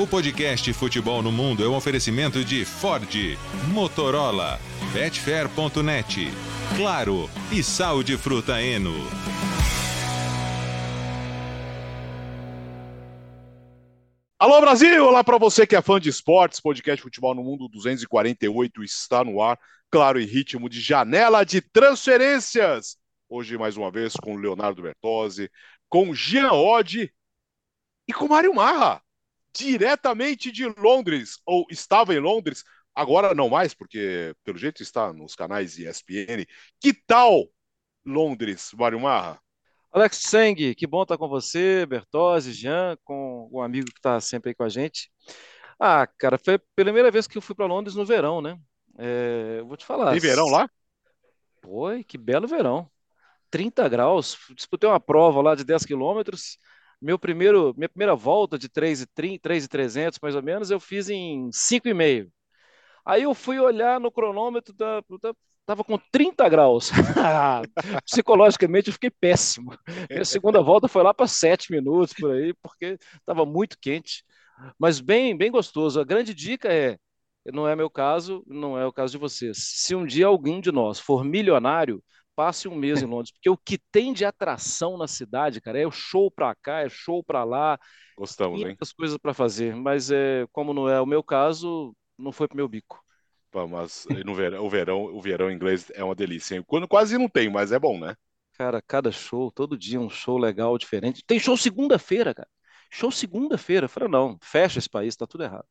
O podcast Futebol no Mundo é um oferecimento de Ford, Motorola, Betfair.net, Claro e Sal de Fruta Eno. Alô Brasil, olá para você que é fã de esportes, podcast Futebol no Mundo 248 está no ar, claro, em ritmo de janela de transferências. Hoje mais uma vez com Leonardo Bertozzi, com Jean Oddi e com Mário Marra, diretamente de Londres, ou estava em Londres, agora não mais, porque pelo jeito está nos canais ESPN. Que tal Londres, Mário Marra? Alex Seng, que bom estar com você, Bertozzi, Jean, com o amigo que está sempre aí com a gente. Ah, cara, foi a primeira vez que eu fui para Londres no verão, né? É, eu vou te falar. Tem verão lá? Foi, que belo verão. 30 graus. Disputei uma prova lá de 10 quilômetros. Meu primeiro, minha primeira volta de 3,300 mais ou menos, eu fiz em 5,5. Aí eu fui olhar no cronômetro da, da Tava com 30 graus. Psicologicamente eu fiquei péssimo. Minha segunda volta foi lá para 7 minutos por aí, porque estava muito quente, mas bem, bem gostoso. A grande dica é, não é meu caso, não é o caso de vocês. Se um dia alguém de nós for milionário, passe um mês em Londres, porque o que tem de atração na cidade, cara, é o show para cá, é show para lá. Gostamos, hein? Muitas coisas para fazer, mas é, como não é o meu caso, não foi pro meu bico. Pô, mas no verão, o verão, o verão inglês é uma delícia. Hein? Quando quase não tem, mas é bom, né? Cara, cada show, todo dia um show legal, diferente. Tem show segunda-feira, cara. Show segunda-feira. Falei, não, fecha esse país, tá tudo errado.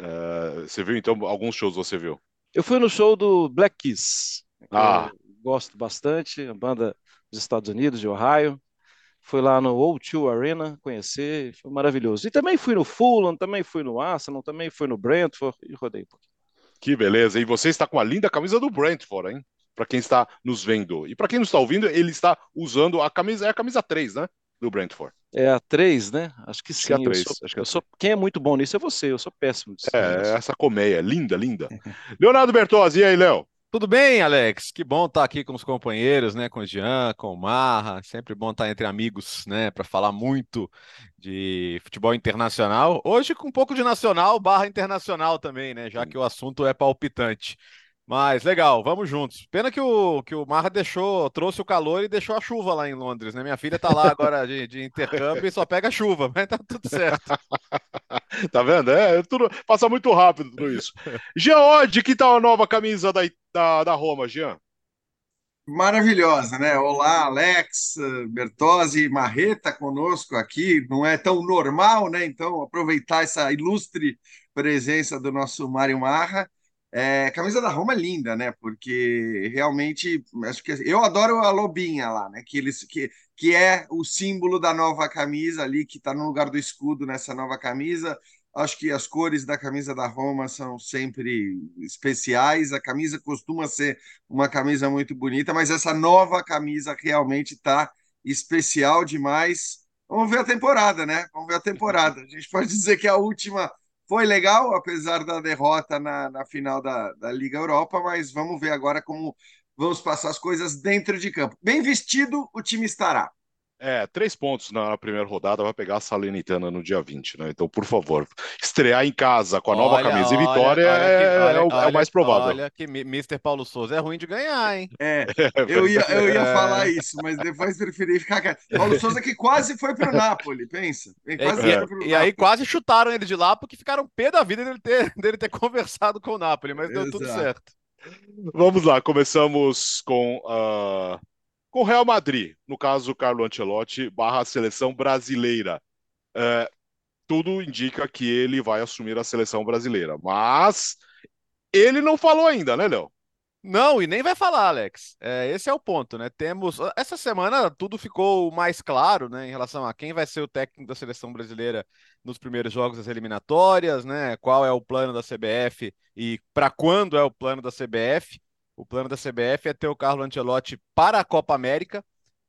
Uh, você viu, então, alguns shows você viu? Eu fui no show do Black Keys. Ah. Gosto bastante, a banda dos Estados Unidos, de Ohio. Fui lá no O2 Arena conhecer, foi maravilhoso. E também fui no Fulham, também fui no Arsenal, também fui no Brentford e rodei um pouquinho. Que beleza. E você está com a linda camisa do Brentford, hein? Para quem está nos vendo. E para quem não está ouvindo, ele está usando a camisa, é a camisa 3, né? Do Brentford. É a 3, né? Acho que sim. Acho que é a 3. Eu sou, Acho que é sou, quem é muito bom nisso é você, eu sou péssimo. Disso, é, essa colmeia, linda, linda. Leonardo Bertozzi, e aí, Léo? Tudo bem, Alex? Que bom estar aqui com os companheiros, né? Com o Jean, com o Marra. Sempre bom estar entre amigos, né? Para falar muito de futebol internacional. Hoje com um pouco de nacional barra internacional também, né? Já que o assunto é palpitante. Mas legal, vamos juntos. Pena que o, que o Marra deixou, trouxe o calor e deixou a chuva lá em Londres, né? Minha filha tá lá agora de, de intercâmbio e só pega chuva, mas tá tudo certo. tá vendo? É, tudo passa muito rápido tudo isso. Jean que tal a nova camisa da, da, da Roma, Jean? Maravilhosa, né? Olá, Alex, Bertozzi, Marreta conosco aqui. Não é tão normal, né? Então, aproveitar essa ilustre presença do nosso Mário Marra. É, camisa da Roma é linda, né? Porque realmente acho que eu adoro a lobinha lá, né? Que eles que, que é o símbolo da nova camisa ali que está no lugar do escudo nessa nova camisa. Acho que as cores da camisa da Roma são sempre especiais. A camisa costuma ser uma camisa muito bonita, mas essa nova camisa realmente está especial demais. Vamos ver a temporada, né? Vamos ver a temporada. A gente pode dizer que a última foi legal, apesar da derrota na, na final da, da Liga Europa, mas vamos ver agora como vamos passar as coisas dentro de campo. Bem vestido, o time estará. É, três pontos na primeira rodada, vai pegar a Salernitana no dia 20, né? Então, por favor, estrear em casa com a nova olha, camisa e vitória olha, é, que, olha, é, o, é, o, mais provável. Olha que Mr. Paulo Souza é ruim de ganhar, hein? É, eu ia, eu ia falar isso, mas depois preferi ficar. Paulo Souza que quase foi pro Napoli, pensa. Quase é, e, e aí quase chutaram ele de lá porque ficaram pé da vida dele ter, dele ter conversado com o Napoli, mas deu Exato. tudo certo. Vamos lá, começamos com. Uh com o Real Madrid, no caso Carlo Ancelotti, barra seleção brasileira. É, tudo indica que ele vai assumir a seleção brasileira, mas ele não falou ainda, né, Léo? Não, e nem vai falar, Alex. É, esse é o ponto, né? Temos. Essa semana tudo ficou mais claro, né, em relação a quem vai ser o técnico da seleção brasileira nos primeiros jogos das eliminatórias, né? Qual é o plano da CBF e para quando é o plano da CBF. O plano da CBF é ter o Carlo Ancelotti para a Copa América.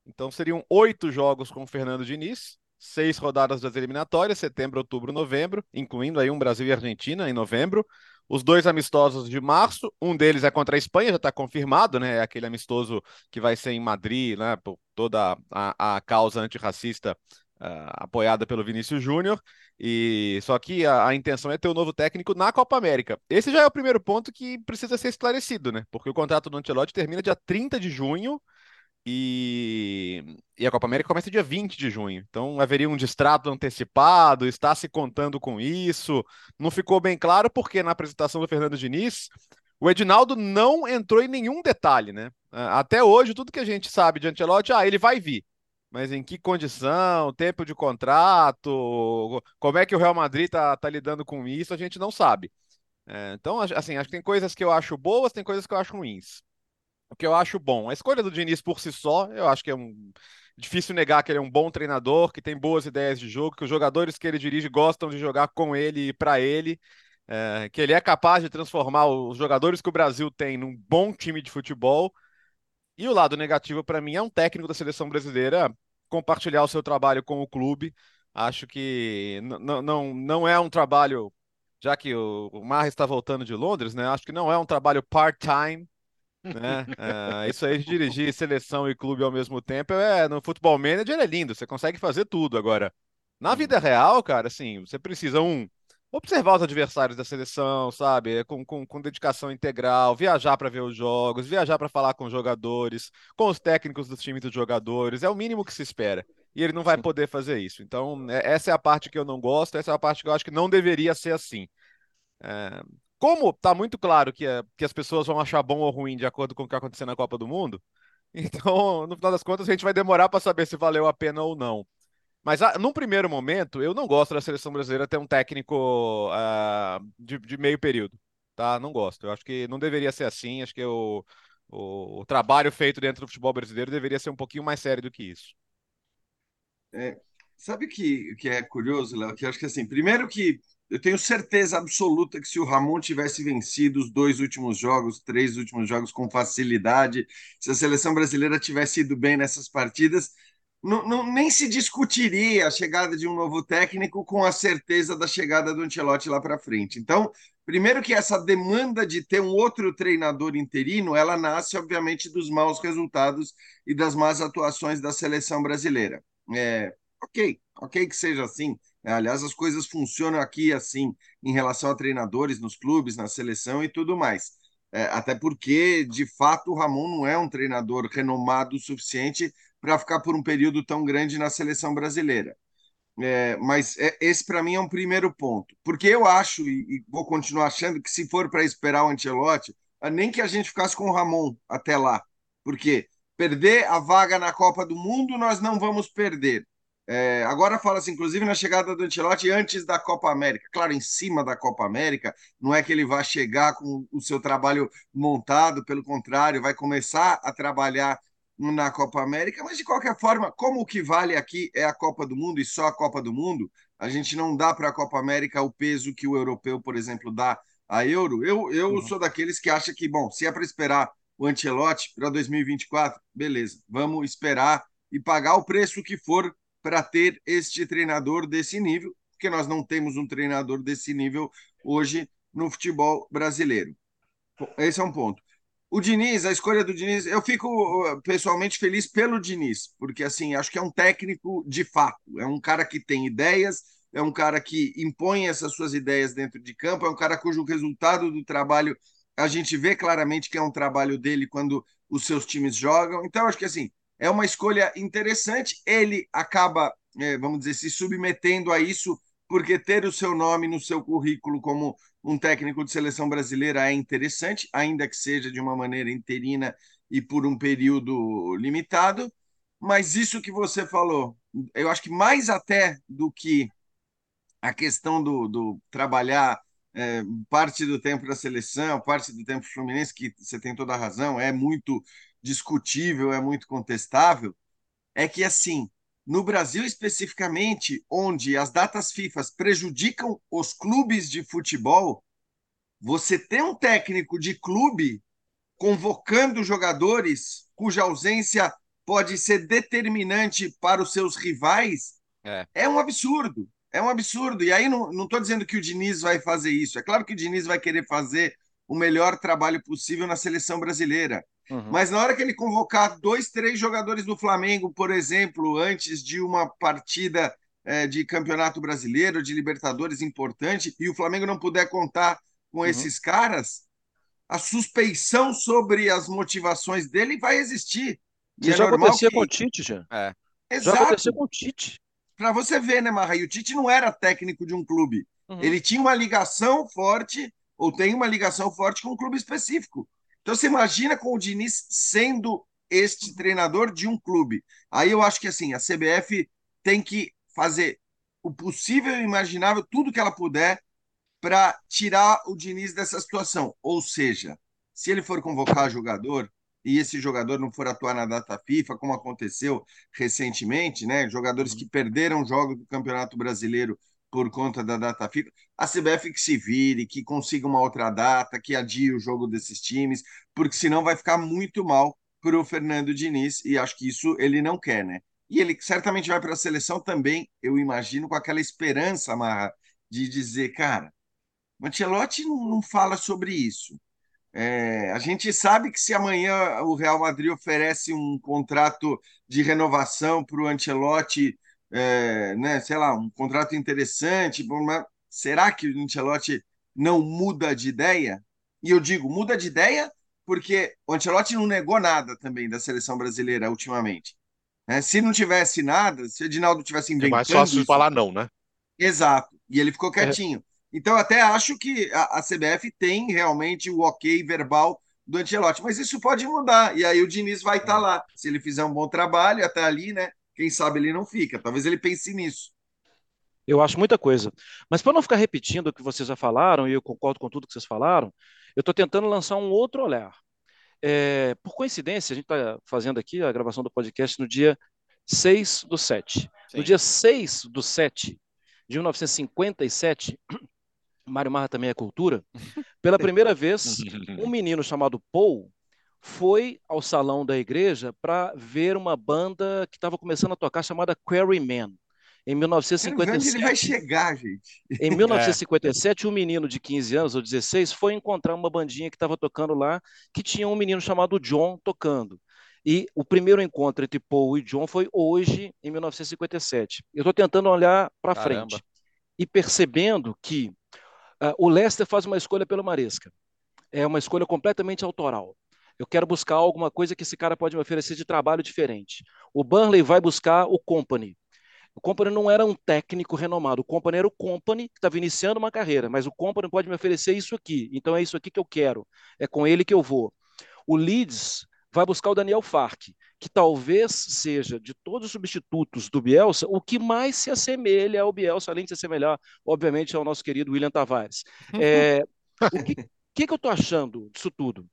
Então seriam oito jogos com o Fernando Diniz, seis rodadas das eliminatórias, setembro, outubro, novembro, incluindo aí um Brasil e Argentina em novembro. Os dois amistosos de março, um deles é contra a Espanha, já está confirmado, né? É aquele amistoso que vai ser em Madrid, né? Por toda a, a causa antirracista uh, apoiada pelo Vinícius Júnior. E só que a, a, intenção é ter o um novo técnico na Copa América. Esse já é o primeiro ponto que precisa ser esclarecido, né? Porque o contrato do Ancelotti termina dia 30 de junho e, e a Copa América começa dia 20 de junho. Então haveria um distrato antecipado, está se contando com isso. Não ficou bem claro porque na apresentação do Fernando Diniz, o Edinaldo não entrou em nenhum detalhe, né? Até hoje, tudo que a gente sabe de Ancelotti, ah, ele vai vir. Mas em que condição, tempo de contrato, como é que o Real Madrid está tá lidando com isso, a gente não sabe. É, então, assim, acho que tem coisas que eu acho boas, tem coisas que eu acho ruins o que eu acho bom. A escolha do Diniz por si só, eu acho que é um difícil negar que ele é um bom treinador, que tem boas ideias de jogo, que os jogadores que ele dirige gostam de jogar com ele e para ele, é, que ele é capaz de transformar os jogadores que o Brasil tem num bom time de futebol. E o lado negativo para mim é um técnico da seleção brasileira compartilhar o seu trabalho com o clube. Acho que não, não, não é um trabalho, já que o, o Marra está voltando de Londres, né? Acho que não é um trabalho part-time né? É, isso aí de dirigir seleção e clube ao mesmo tempo é no futebol manager é lindo, você consegue fazer tudo agora. Na vida real, cara, assim, você precisa um observar os adversários da seleção, sabe? Com, com, com dedicação integral, viajar para ver os jogos, viajar para falar com os jogadores, com os técnicos dos times dos jogadores, é o mínimo que se espera. E ele não vai poder fazer isso. Então, é, essa é a parte que eu não gosto, essa é a parte que eu acho que não deveria ser assim. É, como tá muito claro que, é, que as pessoas vão achar bom ou ruim de acordo com o que acontecer na Copa do Mundo, então, no final das contas, a gente vai demorar para saber se valeu a pena ou não. Mas a, num primeiro momento, eu não gosto da seleção brasileira ter um técnico uh, de, de, meio período. Tá? Não gosto. Eu acho que não deveria ser assim. Acho que o, o, o trabalho feito dentro do futebol brasileiro deveria ser um pouquinho mais sério do que isso. É, sabe o que, que é curioso, Léo? Que eu acho que assim, primeiro que eu tenho certeza absoluta que se o Ramon tivesse vencido os dois últimos jogos, três últimos jogos com facilidade, se a seleção brasileira tivesse ido bem nessas partidas, não, não, nem se discutiria a chegada de um novo técnico com a certeza da chegada do Ancelotti lá para frente. Então, primeiro que essa demanda de ter um outro treinador interino, ela nasce, obviamente, dos maus resultados e das más atuações da seleção brasileira. É, ok, ok que seja assim é, aliás, as coisas funcionam aqui assim em relação a treinadores nos clubes, na seleção e tudo mais. É, até porque, de fato, o Ramon não é um treinador renomado o suficiente para ficar por um período tão grande na seleção brasileira. É, mas é, esse, para mim, é um primeiro ponto. Porque eu acho, e, e vou continuar achando, que se for para esperar o Ancelotti, é, nem que a gente ficasse com o Ramon até lá. Porque perder a vaga na Copa do Mundo, nós não vamos perder. É, agora fala-se, inclusive, na chegada do Ancelotti antes da Copa América. Claro, em cima da Copa América, não é que ele vai chegar com o seu trabalho montado, pelo contrário, vai começar a trabalhar na Copa América, mas de qualquer forma, como o que vale aqui é a Copa do Mundo e só a Copa do Mundo, a gente não dá para a Copa América o peso que o europeu, por exemplo, dá a Euro. Eu, eu uhum. sou daqueles que acham que, bom, se é para esperar o Ancelotti para 2024, beleza, vamos esperar e pagar o preço que for para ter este treinador desse nível, porque nós não temos um treinador desse nível hoje no futebol brasileiro. Esse é um ponto. O Diniz, a escolha do Diniz, eu fico uh, pessoalmente feliz pelo Diniz, porque assim, acho que é um técnico de fato, é um cara que tem ideias, é um cara que impõe essas suas ideias dentro de campo, é um cara cujo resultado do trabalho a gente vê claramente que é um trabalho dele quando os seus times jogam. Então, acho que assim, é uma escolha interessante. Ele acaba, é, vamos dizer, se submetendo a isso, porque ter o seu nome no seu currículo como um técnico de seleção brasileira é interessante, ainda que seja de uma maneira interina e por um período limitado. Mas isso que você falou, eu acho que mais até do que a questão do, do trabalhar é, parte do tempo da seleção, parte do tempo fluminense, que você tem toda a razão, é muito discutível, é muito contestável, é que, assim, no Brasil especificamente, onde as datas FIFA prejudicam os clubes de futebol, você ter um técnico de clube convocando jogadores cuja ausência pode ser determinante para os seus rivais é, é um absurdo. É um absurdo. E aí não estou dizendo que o Diniz vai fazer isso. É claro que o Diniz vai querer fazer o melhor trabalho possível na seleção brasileira. Uhum. Mas na hora que ele convocar dois, três jogadores do Flamengo, por exemplo, antes de uma partida é, de campeonato brasileiro, de Libertadores importante, e o Flamengo não puder contar com uhum. esses caras, a suspeição sobre as motivações dele vai existir. E é já aconteceu que... com o Tite, já. É. Exato. Já aconteceu com o Tite. Para você ver, né, Marra? E o Tite não era técnico de um clube. Uhum. Ele tinha uma ligação forte, ou tem uma ligação forte com um clube específico. Então você imagina com o Diniz sendo este treinador de um clube. Aí eu acho que assim, a CBF tem que fazer o possível e imaginável, tudo que ela puder, para tirar o Diniz dessa situação. Ou seja, se ele for convocar jogador e esse jogador não for atuar na data FIFA, como aconteceu recentemente, né? Jogadores uhum. que perderam jogos do Campeonato Brasileiro por conta da data FIFA, a CBF que se vire, que consiga uma outra data, que adie o jogo desses times, porque senão vai ficar muito mal para o Fernando Diniz, e acho que isso ele não quer, né? E ele certamente vai para a seleção também, eu imagino, com aquela esperança, Marra, de dizer, cara, Mantelotti não, não fala sobre isso. É, a gente sabe que se amanhã o Real Madrid oferece um contrato de renovação para o Ancelotti, é, né, sei lá, um contrato interessante, será que o Ancelotti não muda de ideia? E eu digo, muda de ideia porque o Ancelotti não negou nada também da seleção brasileira ultimamente. É, se não tivesse nada, se o Edinaldo tivesse inventando... É mais fácil isso, falar não, né? Exato. E ele ficou é. quietinho. É. Então, até acho que a, a CBF tem realmente o ok verbal do Ancelotti, mas isso pode mudar. E aí o Diniz vai estar tá lá. Se ele fizer um bom trabalho, até ali, né? Quem sabe ele não fica. Talvez ele pense nisso. Eu acho muita coisa. Mas para não ficar repetindo o que vocês já falaram, e eu concordo com tudo que vocês falaram, eu estou tentando lançar um outro olhar. É, por coincidência, a gente está fazendo aqui a gravação do podcast no dia 6 do 7. Sim. No dia 6 do 7 de 1957, Mário Marra também é cultura, pela primeira vez, um menino chamado Paul foi ao salão da igreja para ver uma banda que estava começando a tocar chamada Quarrymen. Em 1957. Ele vai chegar, gente. Em 1957, é. um menino de 15 anos ou 16 foi encontrar uma bandinha que estava tocando lá, que tinha um menino chamado John tocando. E o primeiro encontro entre Paul e John foi hoje, em 1957. Eu estou tentando olhar para frente e percebendo que Uh, o Leicester faz uma escolha pelo Maresca. É uma escolha completamente autoral. Eu quero buscar alguma coisa que esse cara pode me oferecer de trabalho diferente. O Burnley vai buscar o Company. O Company não era um técnico renomado. O Company era o Company que estava iniciando uma carreira, mas o Company pode me oferecer isso aqui. Então é isso aqui que eu quero. É com ele que eu vou. O Leeds vai buscar o Daniel Fark, que talvez seja, de todos os substitutos do Bielsa, o que mais se assemelha ao Bielsa, além de se assemelhar, obviamente, ao nosso querido William Tavares. É, o que, que, que eu estou achando disso tudo?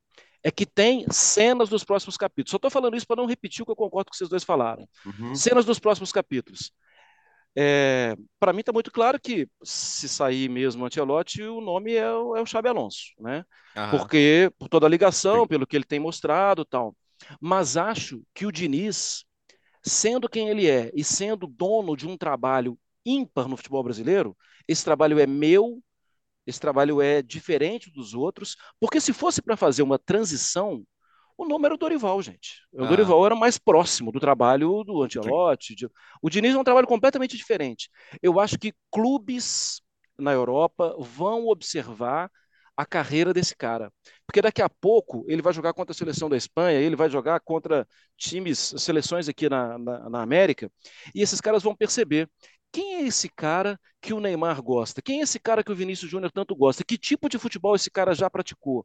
É que tem cenas dos próximos capítulos. Só estou falando isso para não repetir o que eu concordo com que vocês dois falaram. Uhum. Cenas dos próximos capítulos. É, para mim está muito claro que se sair mesmo o Ancelotti, o nome é o, é o Xabi Alonso, né? Porque por toda a ligação, pelo que ele tem mostrado, tal. Mas acho que o Diniz, sendo quem ele é e sendo dono de um trabalho ímpar no futebol brasileiro, esse trabalho é meu, esse trabalho é diferente dos outros, porque se fosse para fazer uma transição o nome era o Dorival, gente. O ah. Dorival era mais próximo do trabalho do Ancelotti. De... O Diniz é um trabalho completamente diferente. Eu acho que clubes na Europa vão observar a carreira desse cara. Porque daqui a pouco ele vai jogar contra a seleção da Espanha, ele vai jogar contra times, seleções aqui na, na, na América, e esses caras vão perceber quem é esse cara que o Neymar gosta? Quem é esse cara que o Vinícius Júnior tanto gosta? Que tipo de futebol esse cara já praticou?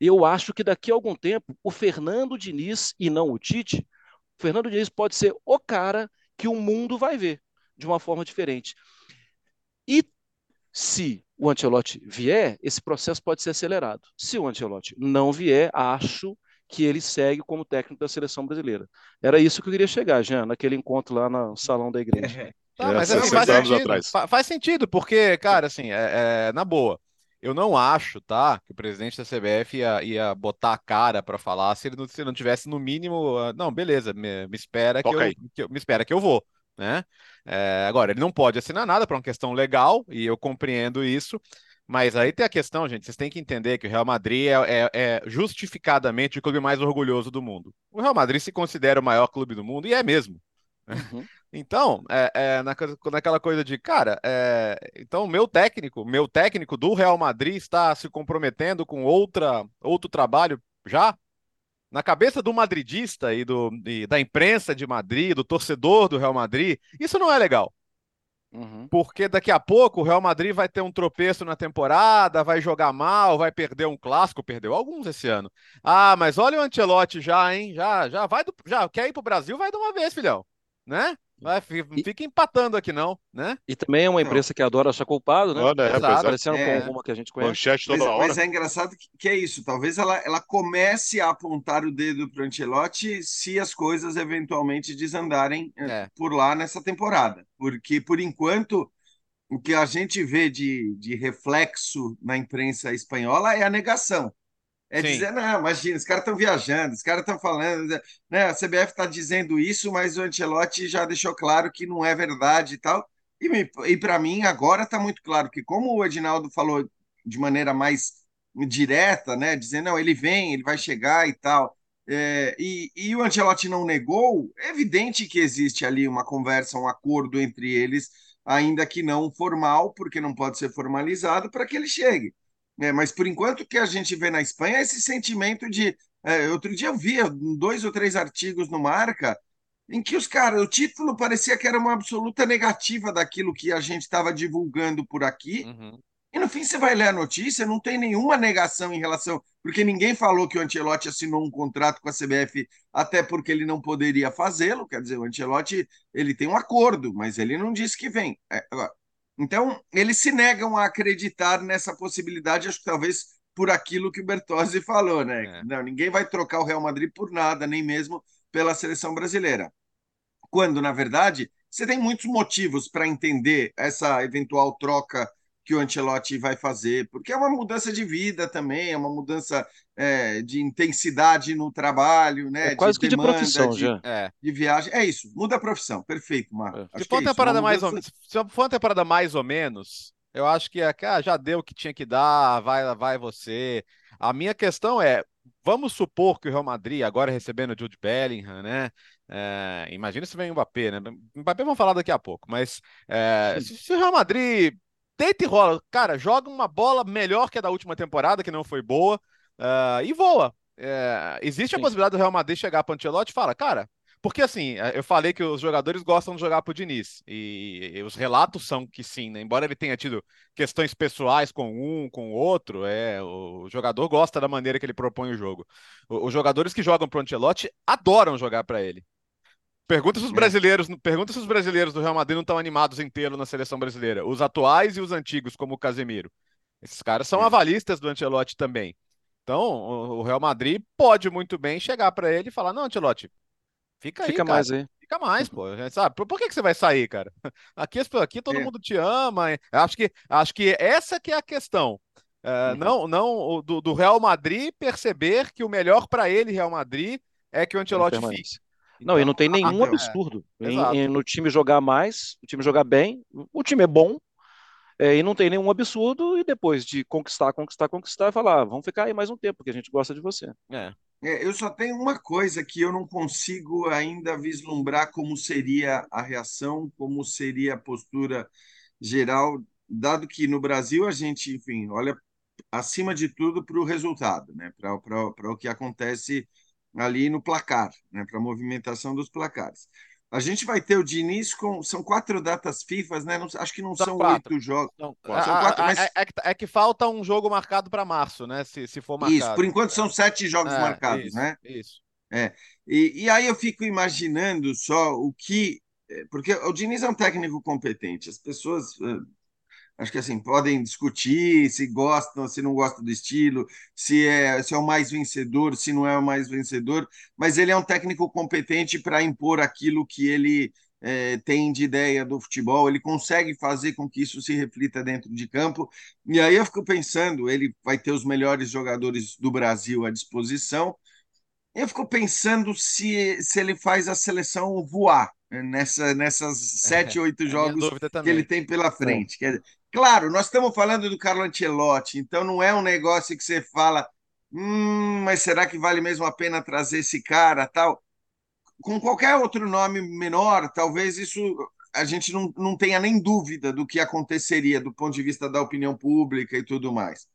Eu acho que daqui a algum tempo, o Fernando Diniz, e não o Tite, o Fernando Diniz pode ser o cara que o mundo vai ver de uma forma diferente. E se o Ancelotti vier, esse processo pode ser acelerado. Se o Ancelotti não vier, acho que ele segue como técnico da seleção brasileira. Era isso que eu queria chegar, Jean, naquele encontro lá no salão da igreja. Tá, mas assim, faz sentido, faz sentido, porque, cara, assim, é, é, na boa, eu não acho, tá, que o presidente da CBF ia, ia botar a cara para falar se ele não, se não tivesse no mínimo, uh, não, beleza, me, me espera que, eu, que eu, me espera que eu vou, né? É, agora, ele não pode assinar nada para uma questão legal, e eu compreendo isso, Mas aí tem a questão, gente, vocês têm que entender que o Real Madrid é, é, é, justificadamente o clube mais orgulhoso do mundo. O Real Madrid se considera o maior clube do mundo e é mesmo. Uhum. Então, é, é, naquela coisa de, cara, é, então meu técnico, meu técnico do Real Madrid está se comprometendo com outra, outro trabalho já? Na cabeça do madridista e, do, e da imprensa de Madrid, do torcedor do Real Madrid, isso não é legal. Uhum. Porque daqui a pouco o Real Madrid vai ter um tropeço na temporada, vai jogar mal, vai perder um clássico, perdeu alguns esse ano. Ah, mas olha o Ancelotti já, hein? Já, já vai do, já quer ir pro Brasil, vai de uma vez, filhão, né? Vai, fica empatando aqui, não, né? E também é uma imprensa que adora achar culpado, né? Olha, é, Parecendo é. com uma que a gente conhece. Manchete toda mas, hora. mas é engraçado que, que, é isso. Talvez ela, ela comece a apontar o dedo para o Ancelotti se as coisas eventualmente desandarem eh, é. por lá nessa temporada. Porque, por enquanto, o que a gente vê de, de reflexo na imprensa espanhola é a negação. É Sim. dizer, não, imagina, os caras estão viajando, os caras estão falando, né? A CBF está dizendo isso, mas o Ancelotti já deixou claro que não é verdade e tal. E, e para mim, agora está muito claro que, como o Edinaldo falou de maneira mais direta, né? Dizendo, não, ele vem, ele vai chegar e tal. É, e, e o Ancelotti não negou, é evidente que existe ali uma conversa, um acordo entre eles, ainda que não formal, porque não pode ser formalizado, para que ele chegue. É, mas por enquanto o que a gente vê na Espanha é esse sentimento de. É, outro dia eu via dois ou três artigos no Marca em que os caras, o título parecia que era uma absoluta negativa daquilo que a gente estava divulgando por aqui. Uhum. E no fim você vai ler a notícia, não tem nenhuma negação em relação, porque ninguém falou que o Ancelotti assinou um contrato com a CBF até porque ele não poderia fazê-lo. Quer dizer, o Ancelotti ele tem um acordo, mas ele não disse que vem. É, agora, então, eles se negam a acreditar nessa possibilidade, acho que talvez por aquilo que o Bertozzi falou, né? É. Não, ninguém vai trocar o Real Madrid por nada, nem mesmo pela seleção brasileira. Quando, na verdade, você tem muitos motivos para entender essa eventual troca que o Ancelotti vai fazer, porque é uma mudança de vida também, é uma mudança é, de intensidade no trabalho, né? É quase de que demanda, de profissão de, já. É. De viagem. É isso, muda a profissão. Perfeito, Marco. É. Se for, uma é temporada mais ou, se for uma temporada mais ou menos, eu acho que ah, já deu o que tinha que dar, vai, vai você. A minha questão é, vamos supor que o Real Madrid, agora recebendo o Jude Bellingham, né? É, imagina se vem o Mbappé, né? Mbappé vamos falar daqui a pouco, mas é, se, se, o Real Madrid deita e rola. Cara, joga uma bola melhor que a da última temporada, que não foi boa, uh, e voa. É, existe Sim. a possibilidade do Real Madrid chegar para o Ancelotti e falar, cara, porque assim, eu falei que os jogadores gostam de jogar pro Diniz, e, e os relatos são que sim, né? Embora ele tenha tido questões pessoais com um, com o outro, é, o jogador gosta da maneira que ele propõe o jogo. O, os jogadores que jogam pro Ancelotti adoram jogar para ele. Pergunta se os é. brasileiros, pergunta se os brasileiros do Real Madrid não estão animados tê-lo na seleção brasileira. Os atuais e os antigos, como o Casemiro. Esses caras são é. avalistas do Ancelotti também. Então, o Real Madrid pode muito bem chegar para ele e falar: "Não, Ancelotti, fica aí, Fica cara. mais aí. Fica mais, pô. Sabe? Por, que, que você vai sair, cara? Aqui, aqui todo é. mundo te ama. Acho que, acho que essa que é a questão. Uh, uhum. Não, não do, do, Real Madrid perceber que o melhor para ele, Real Madrid, é que o Ancelotti fique. Então, não, e não tem nenhum é, absurdo em, em, no time jogar mais, o time jogar bem. O time é bom, é, e não tem nenhum absurdo, e depois de conquistar, conquistar, conquistar, falar, ah, vamos ficar aí mais um tempo, porque a gente gosta de você. É. É, eu só tenho uma coisa que eu não consigo ainda vislumbrar como seria a reação, como seria a postura geral, dado que no Brasil a gente, enfim, olha acima de tudo para o resultado, né? para o que acontece ali no placar, né, para a movimentação dos placares. A gente vai ter o Diniz com. São quatro datas FIFA, né? Não, acho que não são, são oito jogos. São, são quatro, mas... é, é, é, que falta um jogo marcado para março, né? Se, se for marcado. Isso, por enquanto são sete jogos é, marcados, isso, né? Isso. É. E, e aí eu fico imaginando só o que. É, porque o Diniz é um técnico competente. As pessoas eh, acho que assim, podem discutir se gostam, se não gostam do estilo, se é, se é o mais vencedor, se não é o mais vencedor, mas ele é um técnico competente para impor aquilo que ele é, tem de ideia do futebol, ele consegue fazer com que isso se reflita dentro de campo. E aí eu fico pensando, ele vai ter os melhores jogadores do Brasil à disposição. Eu fico pensando se, se ele faz a seleção voar nessa, nessas sete, oito é, jogos que ele tem pela frente. É. Claro, nós estamos falando do Carlo Ancelotti, então não é um negócio que você fala, hum, mas será que vale mesmo a pena trazer esse cara, tal? Com qualquer outro nome menor, talvez isso a gente não, não tenha nem dúvida do que aconteceria do ponto de vista da opinião pública e tudo mais.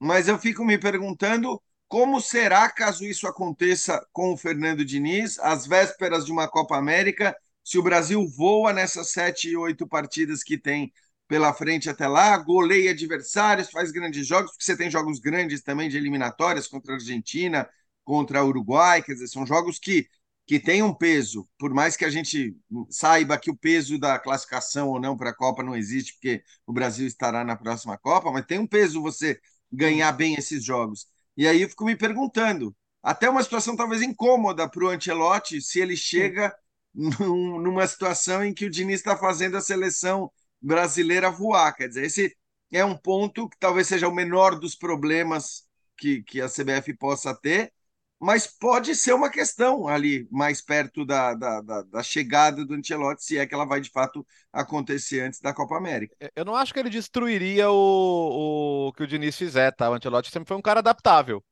Mas eu fico me perguntando como será caso isso aconteça com o Fernando Diniz, às vésperas de uma Copa América, se o Brasil voa nessas sete, oito partidas que tem pela frente até lá, goleia adversários, faz grandes jogos, porque você tem jogos grandes também de eliminatórias contra a Argentina, contra o Uruguai, quer dizer, são jogos que que tem um peso, por mais que a gente saiba que o peso da classificação ou não para a Copa não existe, porque o Brasil estará na próxima Copa, mas tem um peso você ganhar bem esses jogos. E aí eu fico me perguntando, até uma situação talvez incômoda para o Ancelotti, se ele chega num, numa situação em que o Diniz está fazendo a seleção brasileira voar. Quer dizer, esse é um ponto que talvez seja o menor dos problemas que, que a CBF possa ter, mas pode ser uma questão ali mais perto da, da, da, da, chegada do Ancelotti, se é que ela vai de fato acontecer antes da Copa América. Eu não acho que ele destruiria o, o que o Diniz fizer, tá? O Ancelotti sempre foi um cara adaptável.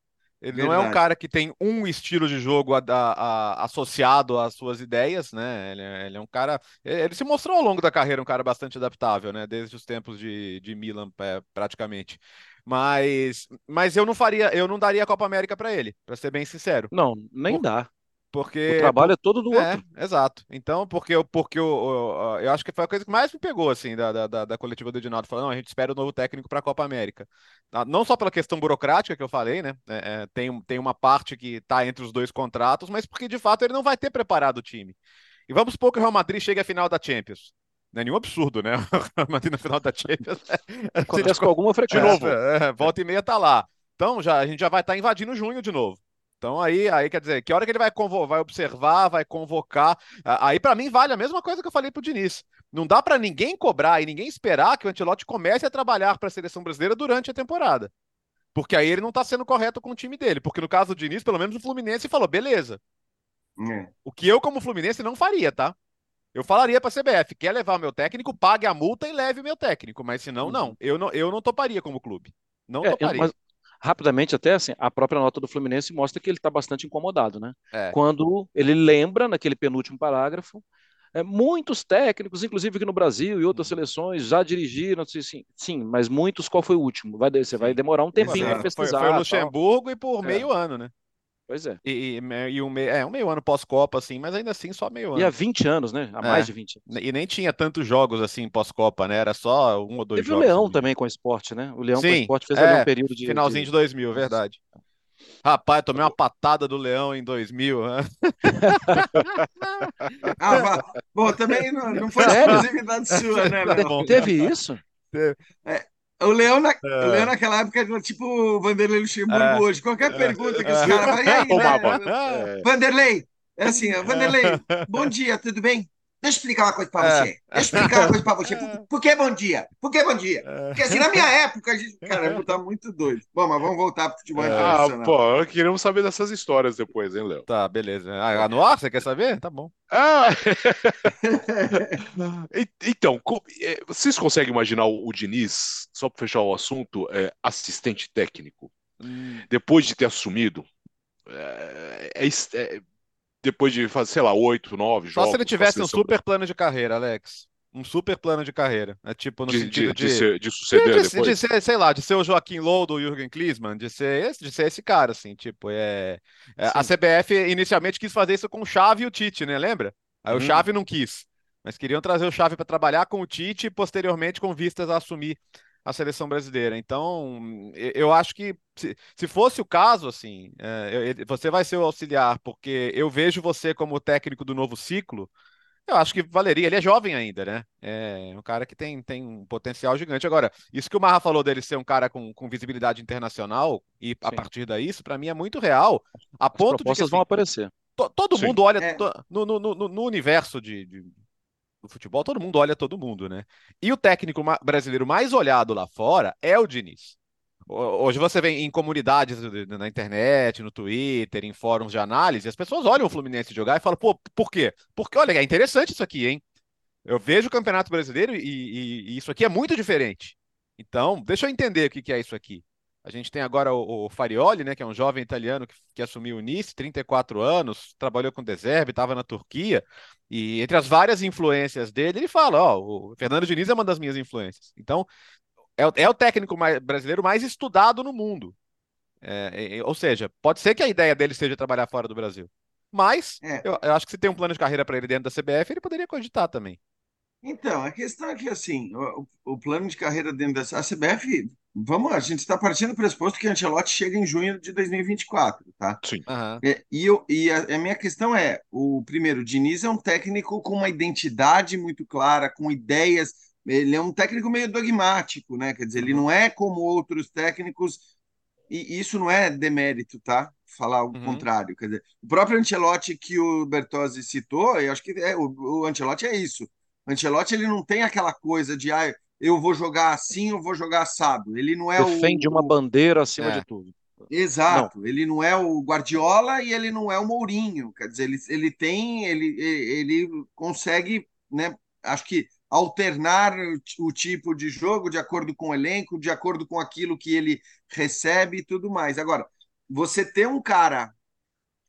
Ele Verdade. não é um cara que tem um estilo de jogo a, a, a, associado às suas ideias, né? Ele, é, ele, é um cara. Ele se mostrou ao longo da carreira um cara bastante adaptável, né? Desde os tempos de, de Milan, é, praticamente. Mas, mas eu não faria, eu não daria a Copa América para ele, para ser bem sincero. Não, nem Por... dá. Porque o trabalho é todo do é, outro. Exato. Então, porque, porque eu, eu, acho que foi a coisa que mais me pegou assim da, da, da coletiva do Edinaldo, falando, não, a gente espera o novo técnico para a Copa América. Ah, não só pela questão burocrática que eu falei, né? É, é, tem, tem uma parte que está entre os dois contratos, mas porque de fato ele não vai ter preparado o time. E vamos supor que o Real Madrid chegue à final da Champions. Não é nenhum absurdo, né? O Madrid na final da Champions. Acontece com alguma frequência. De novo, é, volta e meia tá lá. Então já, a gente já vai estar tá invadindo junho de novo. Então aí, aí quer dizer, que hora que ele vai, vai observar, vai convocar. Aí para mim vale a mesma coisa que eu falei pro Diniz. Não dá para ninguém cobrar e ninguém esperar que o Antelote comece a trabalhar para a seleção brasileira durante a temporada. Porque aí ele não tá sendo correto com o time dele. Porque no caso do Diniz, pelo menos o Fluminense falou, beleza. É. O que eu, como Fluminense, não faria, tá? Eu falaria para a CBF, quer levar o meu técnico, pague a multa e leve o meu técnico, mas senão não. Uhum. Eu não, eu não toparia como clube. Não é, toparia. Mas, rapidamente até assim, a própria nota do Fluminense mostra que ele está bastante incomodado, né? É. Quando ele lembra naquele penúltimo parágrafo, é, muitos técnicos, inclusive aqui no Brasil e outras uhum. seleções, já dirigiram, sim, sim, mas muitos, qual foi o último? Vai, você vai demorar um tempinho para pesquisar. Foi, foi o Luxemburgo tal. e por é. meio ano, né? Pois é. E, e, e um, meio, é, um meio ano pós-Copa, assim, mas ainda assim só meio ano. E há 20 anos, né? Há é. mais de 20 anos. E nem tinha tantos jogos assim pós-Copa, né? Era só um ou dois Teve jogos. Teve o Leão também com o esporte, né? O Leão Sim, com o esporte fez é, um período de. Finalzinho de, de 2000, verdade. Rapaz, tomei uma patada do Leão em 2000. Né? ah, bom, também não, não foi exclusividade sua, né, Léo? Teve isso? Teve. É, o Leão, na, é. o Leão naquela época era tipo o Vanderlei Luxemburgo é. hoje. Qualquer é. pergunta que os caras vão, e aí, né? Vanderlei, é assim, Vanderlei, bom dia, tudo bem? Deixa eu explicar uma coisa para é. você. Deixa eu explicar uma coisa para você. Por, por, que bom dia? Por que bom dia? Porque assim, na minha época, a gente. Caramba, tá muito doido. Bom, mas vamos voltar pro futebol Ah, pô, queremos saber dessas histórias depois, hein, Léo? Tá, beleza. Ah, no ar, você quer saber? Tá bom. Ah! então, é, vocês conseguem imaginar o, Diniz, só para fechar o assunto, é, assistente técnico, hum. depois de ter assumido? É, é, é depois de fazer, sei lá, oito, nove jogos. Só se ele tivesse um super plano de carreira, Alex. Um super plano de carreira. É tipo no de, sentido de, de, ser, de suceder de, depois. De ser, sei lá, de ser o Joaquim Low do Jürgen Klinsmann, de ser esse, de ser esse cara, assim, tipo, é, é a CBF inicialmente quis fazer isso com o Xavi e o Tite, né, lembra? Aí hum. o Xavi não quis, mas queriam trazer o Xavi para trabalhar com o Tite e posteriormente com vistas a assumir a seleção brasileira. Então, eu acho que se, se fosse o caso, assim, é, você vai ser o auxiliar, porque eu vejo você como técnico do novo ciclo. Eu acho que valeria. Ele é jovem ainda, né? É um cara que tem, tem um potencial gigante. Agora, isso que o Marra falou dele ser um cara com, com visibilidade internacional e Sim. a partir daí, isso para mim é muito real. A As ponto de que assim, vão aparecer. To, todo Sim. mundo olha é. to, no, no, no, no, universo de, de do futebol, todo mundo olha todo mundo, né? E o técnico brasileiro mais olhado lá fora é o Diniz. Hoje você vem em comunidades na internet, no Twitter, em fóruns de análise, as pessoas olham o Fluminense jogar e falam, pô, por quê? Porque, olha, é interessante isso aqui, hein? Eu vejo o Campeonato Brasileiro e, e, e isso aqui é muito diferente. Então, deixa eu entender o que, que é isso aqui. A gente tem agora o, o Farioli, né, que é um jovem italiano que, que assumiu o Nice, 34 anos, trabalhou com o Deserve, estava na Turquia, e entre as várias influências dele, ele fala, ó, o Fernando Diniz é uma das minhas influências. Então, é, é o técnico mais, brasileiro mais estudado no mundo. É, é, ou seja, pode ser que a ideia dele seja trabalhar fora do Brasil. Mas é. eu, eu, acho que se tem um plano de carreira para ele dentro da CBF, ele poderia cogitar também. Então, a questão é que assim, o, o plano de carreira dentro da a CBF, vamos lá, a gente está partindo do pressuposto que Ancelotti chega em junho de 2024, tá? Sim. Uhum. É, e eu, e a, a, minha questão é, o primeiro, o Diniz é um técnico com uma identidade muito clara, com ideias, ele é um técnico meio dogmático, né? Quer dizer, ele não é como outros técnicos e isso não é demérito, tá? Falar o uhum. contrário. Quer dizer, o próprio Ancelotti que o Bertozzi citou, eu acho que é, o, o Ancelotti é isso. O Ancelotti ele não tem aquela coisa de ah, eu vou jogar assim, eu vou jogar assado. Ele não é Defende o, uma bandeira acima é. de tudo. Exato. Não. Ele não é o Guardiola e ele não é o Mourinho. Quer dizer, ele, ele tem, ele, ele consegue, né? Acho que alternar o tipo de jogo de acordo com o elenco, de acordo com aquilo que ele recebe e tudo mais. Agora, você ter um cara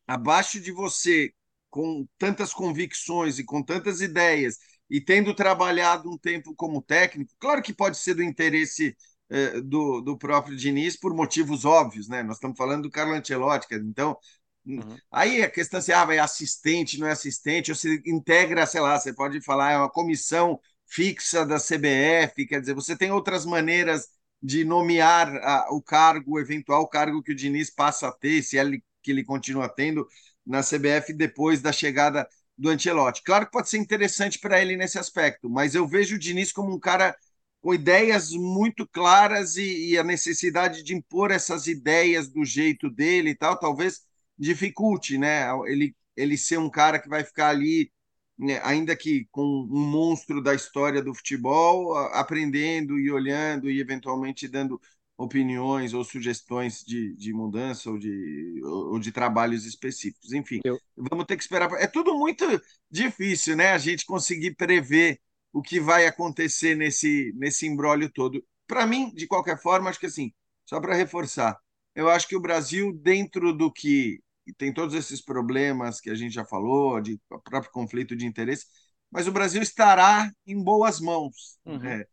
abaixo de você com tantas convicções e com tantas ideias e tendo trabalhado um tempo como técnico, claro que pode ser do interesse eh, do, do próprio Diniz por motivos óbvios, né? Nós estamos falando do Carlo Ancelotti, então Uhum. Aí a questão se ah, é assistente, não é assistente, ou se integra, sei lá, você pode falar, é uma comissão fixa da CBF, quer dizer, você tem outras maneiras de nomear a, o cargo, o eventual cargo que o Diniz passa a ter, se ele, que ele continua tendo na CBF depois da chegada do Ancelotti. Claro que pode ser interessante para ele nesse aspecto, mas eu vejo o Diniz como um cara com ideias muito claras e, e, a necessidade de impor essas ideias do jeito dele e tal, talvez dificulte, né? Ele, ele ser um cara que vai ficar ali né, ainda que com um monstro da história do futebol, aprendendo e olhando e eventualmente dando opiniões ou sugestões de, de mudança ou de, ou de trabalhos específicos. Enfim, Eu... vamos ter que esperar. É tudo muito difícil, né? A gente conseguir prever o que vai acontecer nesse, nesse embrólio todo. Para mim, de qualquer forma, acho que assim, só para reforçar, eu acho que o Brasil, dentro do que tem todos esses problemas que a gente já falou, de próprio conflito de interesse, mas o Brasil estará em boas mãos, uhum. é,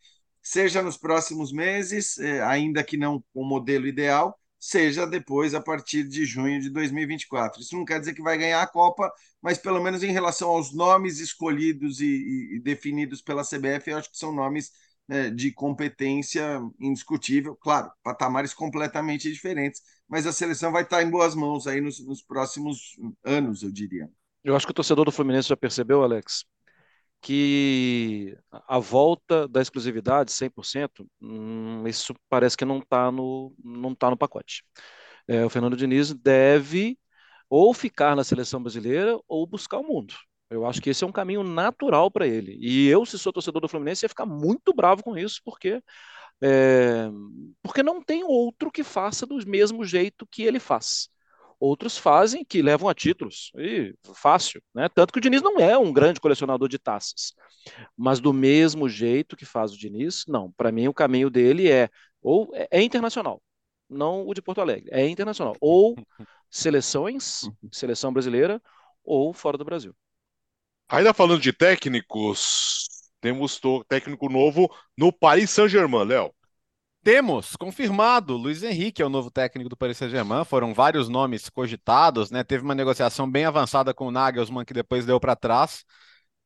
seja nos próximos meses, é, ainda que não o modelo ideal, seja depois a partir de junho de 2024. Isso não quer dizer que vai ganhar a Copa, mas pelo menos em relação aos nomes escolhidos e, e, definidos pela CBF, eu acho que são nomes né, de competência indiscutível, claro, patamares completamente diferentes, mas a seleção vai estar em boas mãos aí nos, nos próximos anos, eu diria. Eu acho que o torcedor do Fluminense já percebeu, Alex, que a volta da exclusividade 100%, hum, isso parece que não está no, não tá no pacote. É, o Fernando Diniz deve ou ficar na seleção brasileira ou buscar o mundo. Eu acho que esse é um caminho natural para ele. E eu, se sou torcedor do Fluminense, ia ficar muito bravo com isso, porque é, porque não tem outro que faça do mesmo jeito que ele faz. Outros fazem que levam a títulos, e fácil, né? Tanto que o Diniz não é um grande colecionador de taças, mas do mesmo jeito que faz o Diniz, não. Para mim, o caminho dele é ou é, é internacional, não o de Porto Alegre, é internacional, ou seleções, seleção brasileira, ou fora do Brasil. Ainda falando de técnicos, temos técnico novo no Paris Saint-Germain, Léo. Temos, confirmado, Luiz Henrique é o novo técnico do Paris Saint-Germain. Foram vários nomes cogitados, né? Teve uma negociação bem avançada com o Nagelsmann que depois deu para trás,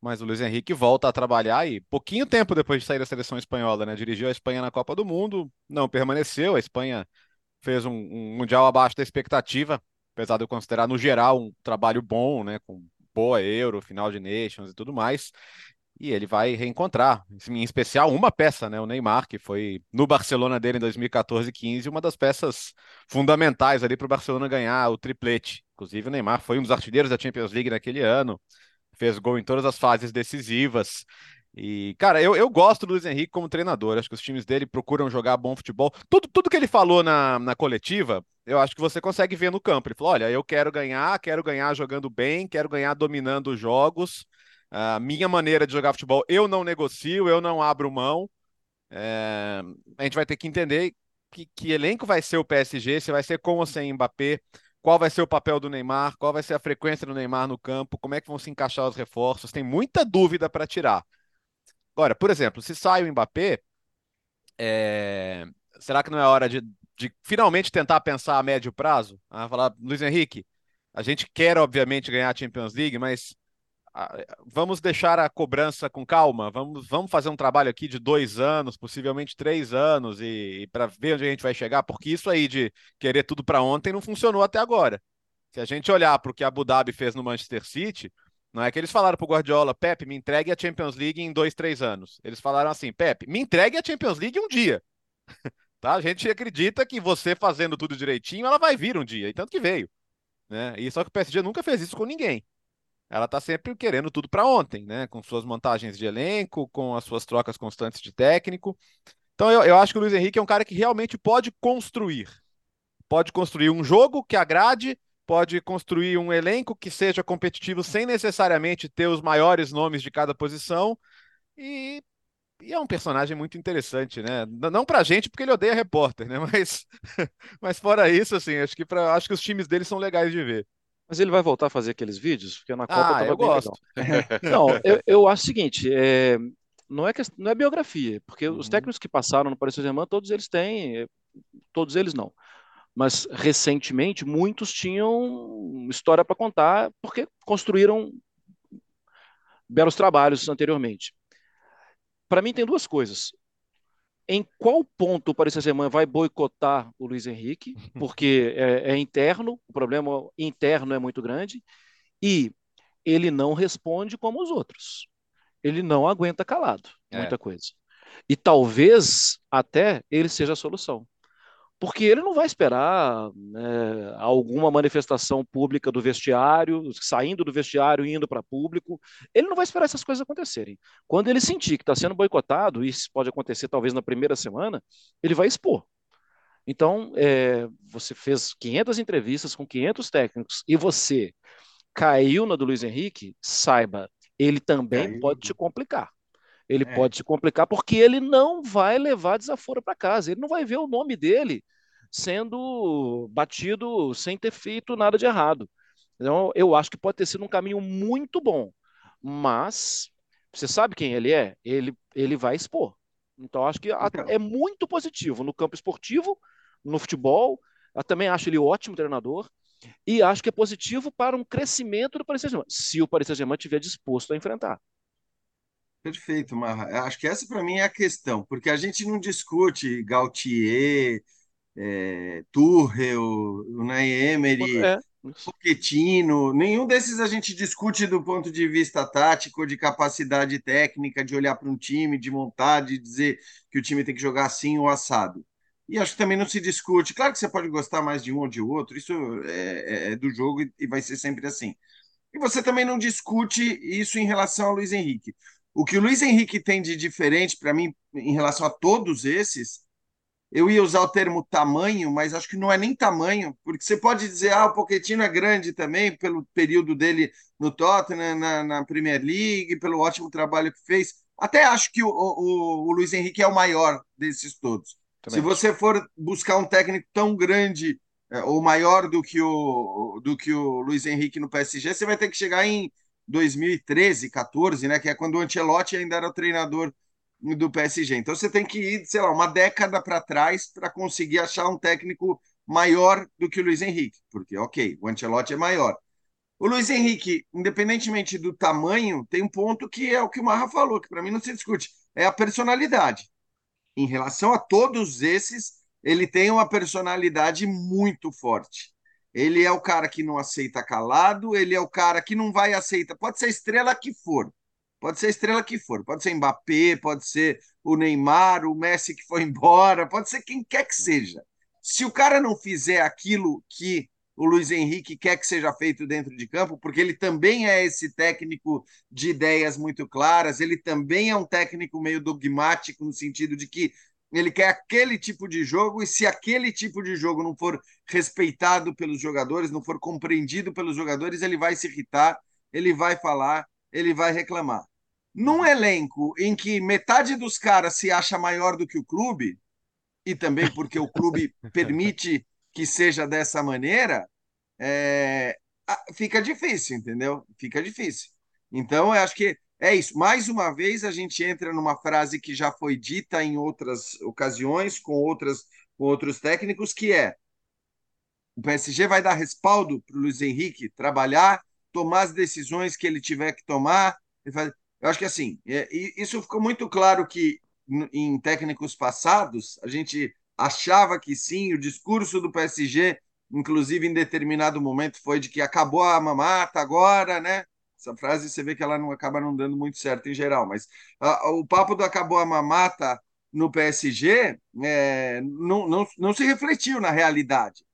mas o Luiz Henrique volta a trabalhar e pouquinho tempo depois de sair da seleção espanhola, né? Dirigiu a Espanha na Copa do Mundo, não permaneceu. A Espanha fez um, um mundial abaixo da expectativa, apesar de eu considerar no geral um trabalho bom, né? Com boa Euro, final de Nations e tudo mais. E ele vai reencontrar, em especial, uma peça, né? O Neymar, que foi no Barcelona dele em 2014 e 15, uma das peças fundamentais ali para o Barcelona ganhar o triplete. Inclusive, o Neymar foi um dos artilheiros da Champions League naquele ano, fez gol em todas as fases decisivas. E, cara, eu, eu gosto do Luiz Henrique como treinador. Acho que os times dele procuram jogar bom futebol. Tudo, tudo que ele falou na, na coletiva, eu acho que você consegue ver no campo. Ele falou: olha, eu quero ganhar, quero ganhar jogando bem, quero ganhar dominando os jogos. A minha maneira de jogar futebol, eu não negocio, eu não abro mão. É, a gente vai ter que entender que, que, elenco vai ser o PSG, se vai ser com ou sem Mbappé, qual vai ser o papel do Neymar, qual vai ser a frequência do Neymar no campo, como é que vão se encaixar os reforços. Tem muita dúvida para tirar. Agora, por exemplo, se sai o Mbappé, é... será que não é hora de, de, finalmente tentar pensar a médio prazo? Ah, falar, Luiz Henrique, a gente quer, obviamente, ganhar a Champions League, mas vamos deixar a cobrança com calma, vamos, vamos fazer um trabalho aqui de dois anos, possivelmente três anos, e, e para ver onde a gente vai chegar, porque isso aí de querer tudo para ontem não funcionou até agora. Se a gente olhar para o que a Abu Dhabi fez no Manchester City, não é que eles falaram para o Guardiola, Pepe, me entregue a Champions League em dois, três anos. Eles falaram assim, Pepe, me entregue a Champions League um dia. tá? A gente acredita que você fazendo tudo direitinho, ela vai vir um dia, e tanto que veio. Né? E só que o PSG nunca fez isso com ninguém ela está sempre querendo tudo para ontem, né? Com suas montagens de elenco, com as suas trocas constantes de técnico. Então eu, eu acho que o Luiz Henrique é um cara que realmente pode construir. Pode construir um jogo que agrade, pode construir um elenco que seja competitivo sem necessariamente ter os maiores nomes de cada posição. E, e é um personagem muito interessante, né? Não pra gente, porque ele odeia repórter, né? Mas, mas fora isso, assim, acho que, pra, acho que os times dele são legais de ver. Mas ele vai voltar a fazer aqueles vídeos? Porque na Copa ah, eu gosto. Não, eu, eu acho o seguinte, é, não, é que, não é biografia, porque uhum. os técnicos que passaram no Paris Saint-Germain, todos eles têm, todos eles não. Mas recentemente, muitos tinham história para contar, porque construíram belos trabalhos anteriormente. Para mim, tem duas coisas em qual ponto o Paris Saint-Germain vai boicotar o Luiz Henrique, porque é, é, interno, o problema interno é muito grande, e ele não responde como os outros. Ele não aguenta calado, é. muita coisa. E talvez até ele seja a solução porque ele não vai esperar né, alguma manifestação pública do vestiário, saindo do vestiário e indo para público. Ele não vai esperar essas coisas acontecerem. Quando ele sentir que está sendo boicotado, e isso pode acontecer talvez na primeira semana, ele vai expor. Então, é, você fez 500 entrevistas com 500 técnicos e você caiu na do Luiz Henrique, saiba, ele também Caiu. pode te complicar ele é. pode se complicar porque ele não vai levar desaforo para casa, ele não vai ver o nome dele sendo batido sem ter feito nada de errado. Então, eu acho que pode ter sido um caminho muito bom, mas você sabe quem ele é? Ele, ele vai expor. Então, acho que então. é muito positivo no campo esportivo, no futebol. Eu também acho ele ótimo treinador. E acho que é positivo para um crescimento do Paris Saint-Germain, se o Paris Saint-Germain estiver disposto a enfrentar. Perfeito, Marra. Acho que essa para mim é a questão, porque a gente não discute Gautier, é, Tuchel, Unai Emery, é. Pochettino, nenhum desses a gente discute do ponto de vista tático, de capacidade técnica, de olhar para um time, de montar, de dizer que o time tem que jogar assim ou assado. E acho que também não se discute. Claro que você pode gostar mais de um ou de outro, isso é, é, é do jogo e vai ser sempre assim. E você também não discute isso em relação ao Luiz Henrique. O que o Luiz Henrique tem de diferente para mim em relação a todos esses, eu ia usar o termo tamanho, mas acho que não é nem tamanho, porque você pode dizer, ah, o Pochettino é grande também, pelo período dele no Tottenham, na, na Premier League, pelo ótimo trabalho que fez. Até acho que o, o, o Luiz Henrique é o maior desses todos. Também. Se você for buscar um técnico tão grande é, ou maior do que, o, do que o Luiz Henrique no PSG, você vai ter que chegar em 2013, 14, né? Que é quando o Ancelotti ainda era o treinador do PSG. Então você tem que ir, sei lá, uma década para trás para conseguir achar um técnico maior do que o Luiz Henrique, porque, ok, o Ancelotti é maior. O Luiz Henrique, independentemente do tamanho, tem um ponto que é o que o Marra falou, que para mim não se discute, é a personalidade. Em relação a todos esses, ele tem uma personalidade muito forte. Ele é o cara que não aceita calado, ele é o cara que não vai aceitar. Pode ser a estrela que for. Pode ser a estrela que for. Pode ser Mbappé, pode ser o Neymar, o Messi que foi embora, pode ser quem quer que seja. Se o cara não fizer aquilo que o Luiz Henrique quer que seja feito dentro de campo, porque ele também é esse técnico de ideias muito claras, ele também é um técnico meio dogmático, no sentido de que ele quer aquele tipo de jogo, e se aquele tipo de jogo não for respeitado pelos jogadores, não for compreendido pelos jogadores, ele vai se irritar, ele vai falar, ele vai reclamar. num elenco em que metade dos caras se acha maior do que o clube, e também porque o clube permite que seja dessa maneira, é, fica difícil, entendeu? Fica difícil. Então, eu acho que é isso. Mais uma vez, a gente entra numa frase que já foi dita em outras ocasiões, com, outras, com outros técnicos, que é o PSG vai dar respaldo para o Luiz Henrique trabalhar, tomar as decisões que ele tiver que tomar. Eu acho que assim, é, isso ficou muito claro que em técnicos passados a gente achava que sim, o discurso do PSG, inclusive em determinado momento, foi de que acabou a mamata agora, né? Essa frase você vê que ela não acaba não dando muito certo em geral, mas a, o papo do acabou a mamata no PSG é, não, não, não se refletiu na realidade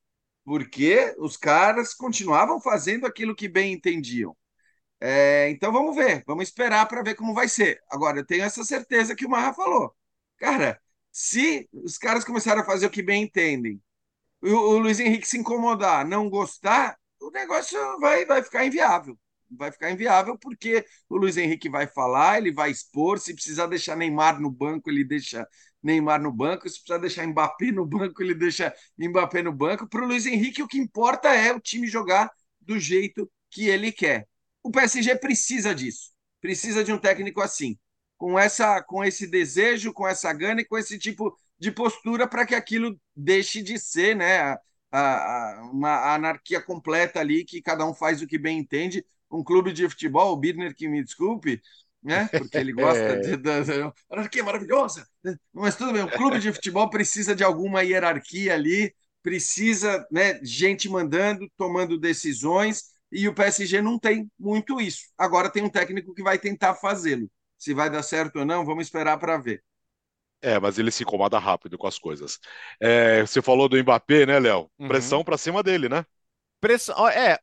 porque os caras continuavam fazendo aquilo que bem entendiam. É, então vamos ver, vamos esperar para ver como vai ser. Agora, eu tenho essa certeza que o Marra falou. Cara, se os caras começaram a fazer o que bem entendem, o, o Luiz Henrique se incomodar, não gostar, o negócio vai, vai ficar inviável. Vai ficar inviável porque o Luiz Henrique vai falar, ele vai expor. Se precisar deixar Neymar no banco, ele deixa Neymar no banco. Se precisar deixar Mbappé no banco, ele deixa Mbappé no banco. Para o Luiz Henrique, o que importa é o time jogar do jeito que ele quer. O PSG precisa disso. Precisa de um técnico assim, com essa, com esse desejo, com essa gana e com esse tipo de postura para que aquilo deixe de ser, né, a, a, uma anarquia completa ali que cada um faz o que bem entende. Um clube de futebol, o Birner que me desculpe, né? Porque ele gosta é. de, de, de, anarquia maravilhosa. Mas tudo bem, o clube de futebol precisa de alguma hierarquia ali, precisa, né, gente mandando, tomando decisões, e o PSG não tem muito isso. Agora tem um técnico que vai tentar fazê-lo. Se vai dar certo ou não, vamos esperar para ver. É, mas ele se incomoda rápido com as coisas. É, você falou do Mbappé, né, Léo? Uhum. Pressão uhum. para cima dele, né? Pressão, é,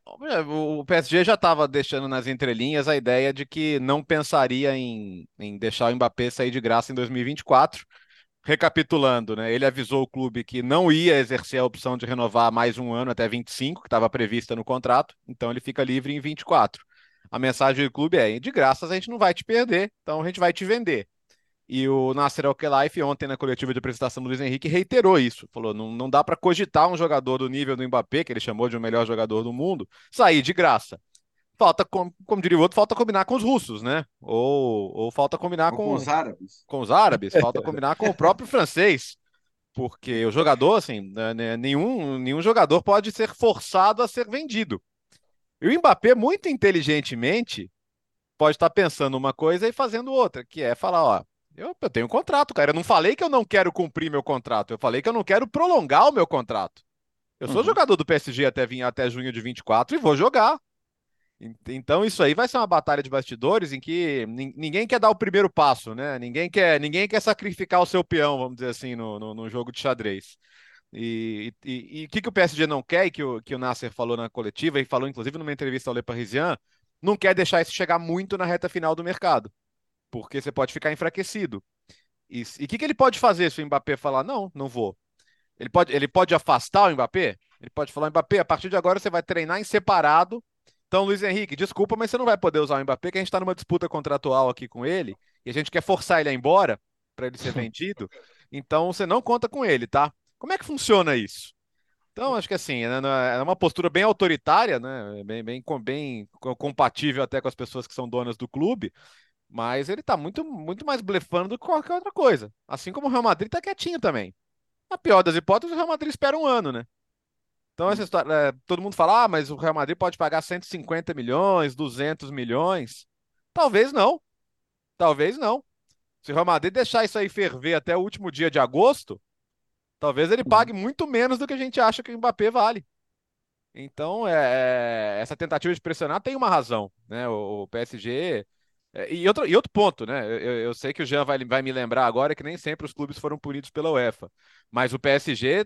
o PSG já estava deixando nas entrelinhas a ideia de que não pensaria em, em deixar o Mbappé sair de graça em 2024. Recapitulando, né? Ele avisou o clube que não ia exercer a opção de renovar mais um ano até 25, que estava prevista no contrato, então ele fica livre em 24. A mensagem do clube é: de graças a gente não vai te perder, então a gente vai te vender. E o Nasser Al-Khelaifi, ontem na coletiva de apresentação do Luiz Henrique, reiterou isso. Falou: não, não dá para cogitar um jogador do nível do Mbappé, que ele chamou de o melhor jogador do mundo, sair de graça. Falta, como, como diria o outro, falta combinar com os russos, né? Ou, ou falta combinar com, com os árabes. Com os árabes, falta combinar com o próprio francês. Porque o jogador, assim, né, né, nenhum, nenhum jogador pode ser forçado a ser vendido. E o Mbappé, muito inteligentemente, pode estar pensando uma coisa e fazendo outra, que é falar, ó, eu, eu tenho um contrato, cara. Eu não falei que eu não quero cumprir meu contrato. Eu falei que eu não quero prolongar o meu contrato. Eu sou uhum. jogador do PSG até, até junho de 24 e vou jogar. Então isso aí vai ser uma batalha de bastidores em que ninguém quer dar o primeiro passo, né? Ninguém quer, ninguém quer sacrificar o seu peão, vamos dizer assim, no, no, no jogo de xadrez. E o que, que o PSG não quer, e que o, que o Nasser falou na coletiva, e falou inclusive numa entrevista ao Le Parisien, não quer deixar isso chegar muito na reta final do mercado porque você pode ficar enfraquecido. E o que, que ele pode fazer se o Mbappé falar, não, não vou? Ele pode, ele pode afastar o Mbappé? Ele pode falar, Mbappé, a partir de agora você vai treinar em separado. Então, Luiz Henrique, desculpa, mas você não vai poder usar o Mbappé, que a gente está numa disputa contratual aqui com ele, e a gente quer forçar ele a ir embora para ele ser vendido. Então, você não conta com ele, tá? Como é que funciona isso? Então, acho que assim, né, é uma postura bem autoritária, né? Bem, bem, bem compatível até com as pessoas que são donas do clube, mas ele tá muito, muito mais blefando do que qualquer outra coisa. Assim como o Real Madrid tá quietinho também. Na pior das hipóteses, o Real Madrid espera um ano, né? Então, essa história, é, todo mundo fala, ah, mas o Real Madrid pode pagar 150 milhões, 200 milhões. Talvez não. Talvez não. Se o Real Madrid deixar isso aí ferver até o último dia de agosto, talvez ele pague muito menos do que a gente acha que o Mbappé vale. Então, é, é essa tentativa de pressionar tem uma razão, né? O, o PSG e, outro, e outro ponto, né? Eu, eu, sei que o Jean vai, vai me lembrar agora que nem sempre os clubes foram punidos pela UEFA. Mas o PSG,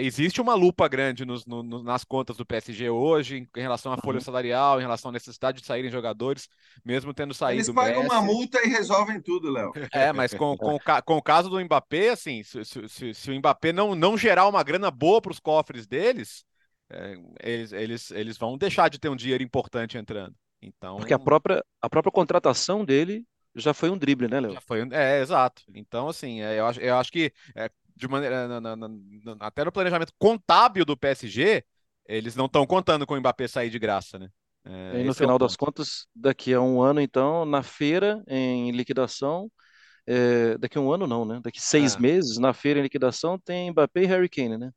existe uma lupa grande nos, no, nas contas do PSG hoje em, relação à folha uhum. salarial, em relação à necessidade de saírem jogadores, mesmo tendo saído. Eles pagam uma multa e resolvem tudo, Léo. É, mas com, com, com, o caso do Mbappé, assim, se, se, se o Mbappé não, não gerar uma grana boa para os cofres deles, é, eles, eles, eles vão deixar de ter um dinheiro importante entrando. Então... Porque a própria, a própria contratação dele já foi um drible, né, Léo? Já foi, é, exato. Então, assim, é, eu, acho, eu acho que é, de maneira, na, na, na, até no planejamento contábil do PSG, eles não estão contando com o Mbappé sair de graça, né? É, e no final é das contas, daqui a um ano, então, na feira, em liquidação, é, daqui a um ano não, né? Daqui seis é. meses, na feira em liquidação, tem Mbappé e Harry Kane, né?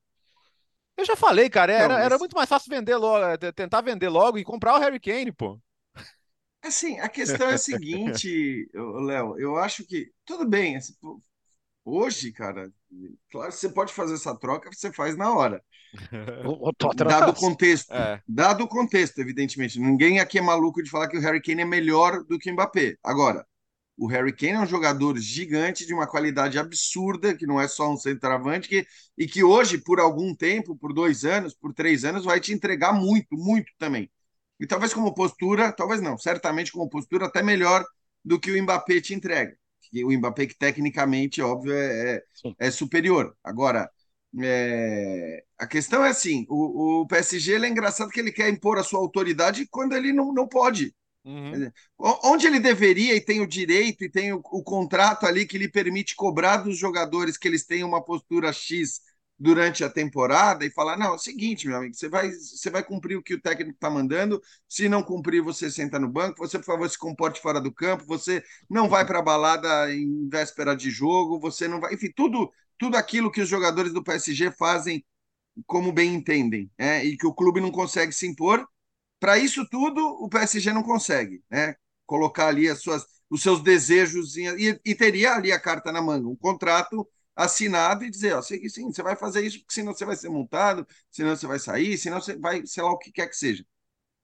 Eu já falei, cara, era, não, mas... era muito mais fácil vender logo, tentar vender logo e comprar o Harry Kane, pô. Assim, a questão é a seguinte, Léo, eu acho que tudo bem, assim, hoje, cara, claro, você pode fazer essa troca, você faz na hora. dado o contexto, é. dado o contexto, evidentemente, ninguém aqui é maluco de falar que o Harry Kane é melhor do que o Mbappé. Agora, o Harry Kane é um jogador gigante de uma qualidade absurda, que não é só um centroavante, que, e que hoje, por algum tempo, por dois anos, por três anos, vai te entregar muito, muito também. E talvez como postura, talvez não, certamente como postura até melhor do que o Mbappé te entrega. O Mbappé, que tecnicamente, óbvio, é, é, é superior. Agora, é... a questão é assim: o, o PSG é engraçado que ele quer impor a sua autoridade quando ele não, não pode. Uhum. Onde ele deveria e tem o direito e tem o, o, contrato ali que lhe permite cobrar dos jogadores que eles tenham uma postura X durante a temporada e falar: não, é o seguinte, meu amigo, você vai, você vai cumprir o que o técnico está mandando. Se não cumprir, você senta no banco. Você, por favor, se comporte fora do campo. Você não vai para a balada em véspera de jogo. Você não vai. Enfim, tudo, tudo aquilo que os jogadores do PSG fazem como bem entendem, né? e que o clube não consegue se impor. Para isso tudo, o PSG não consegue, né? Colocar ali as suas, os seus desejos e, e teria ali a carta na manga, um contrato assinado e dizer, ó, sim, você vai fazer isso, porque senão você vai ser multado, senão você vai sair, senão você vai, sei lá o que quer que seja.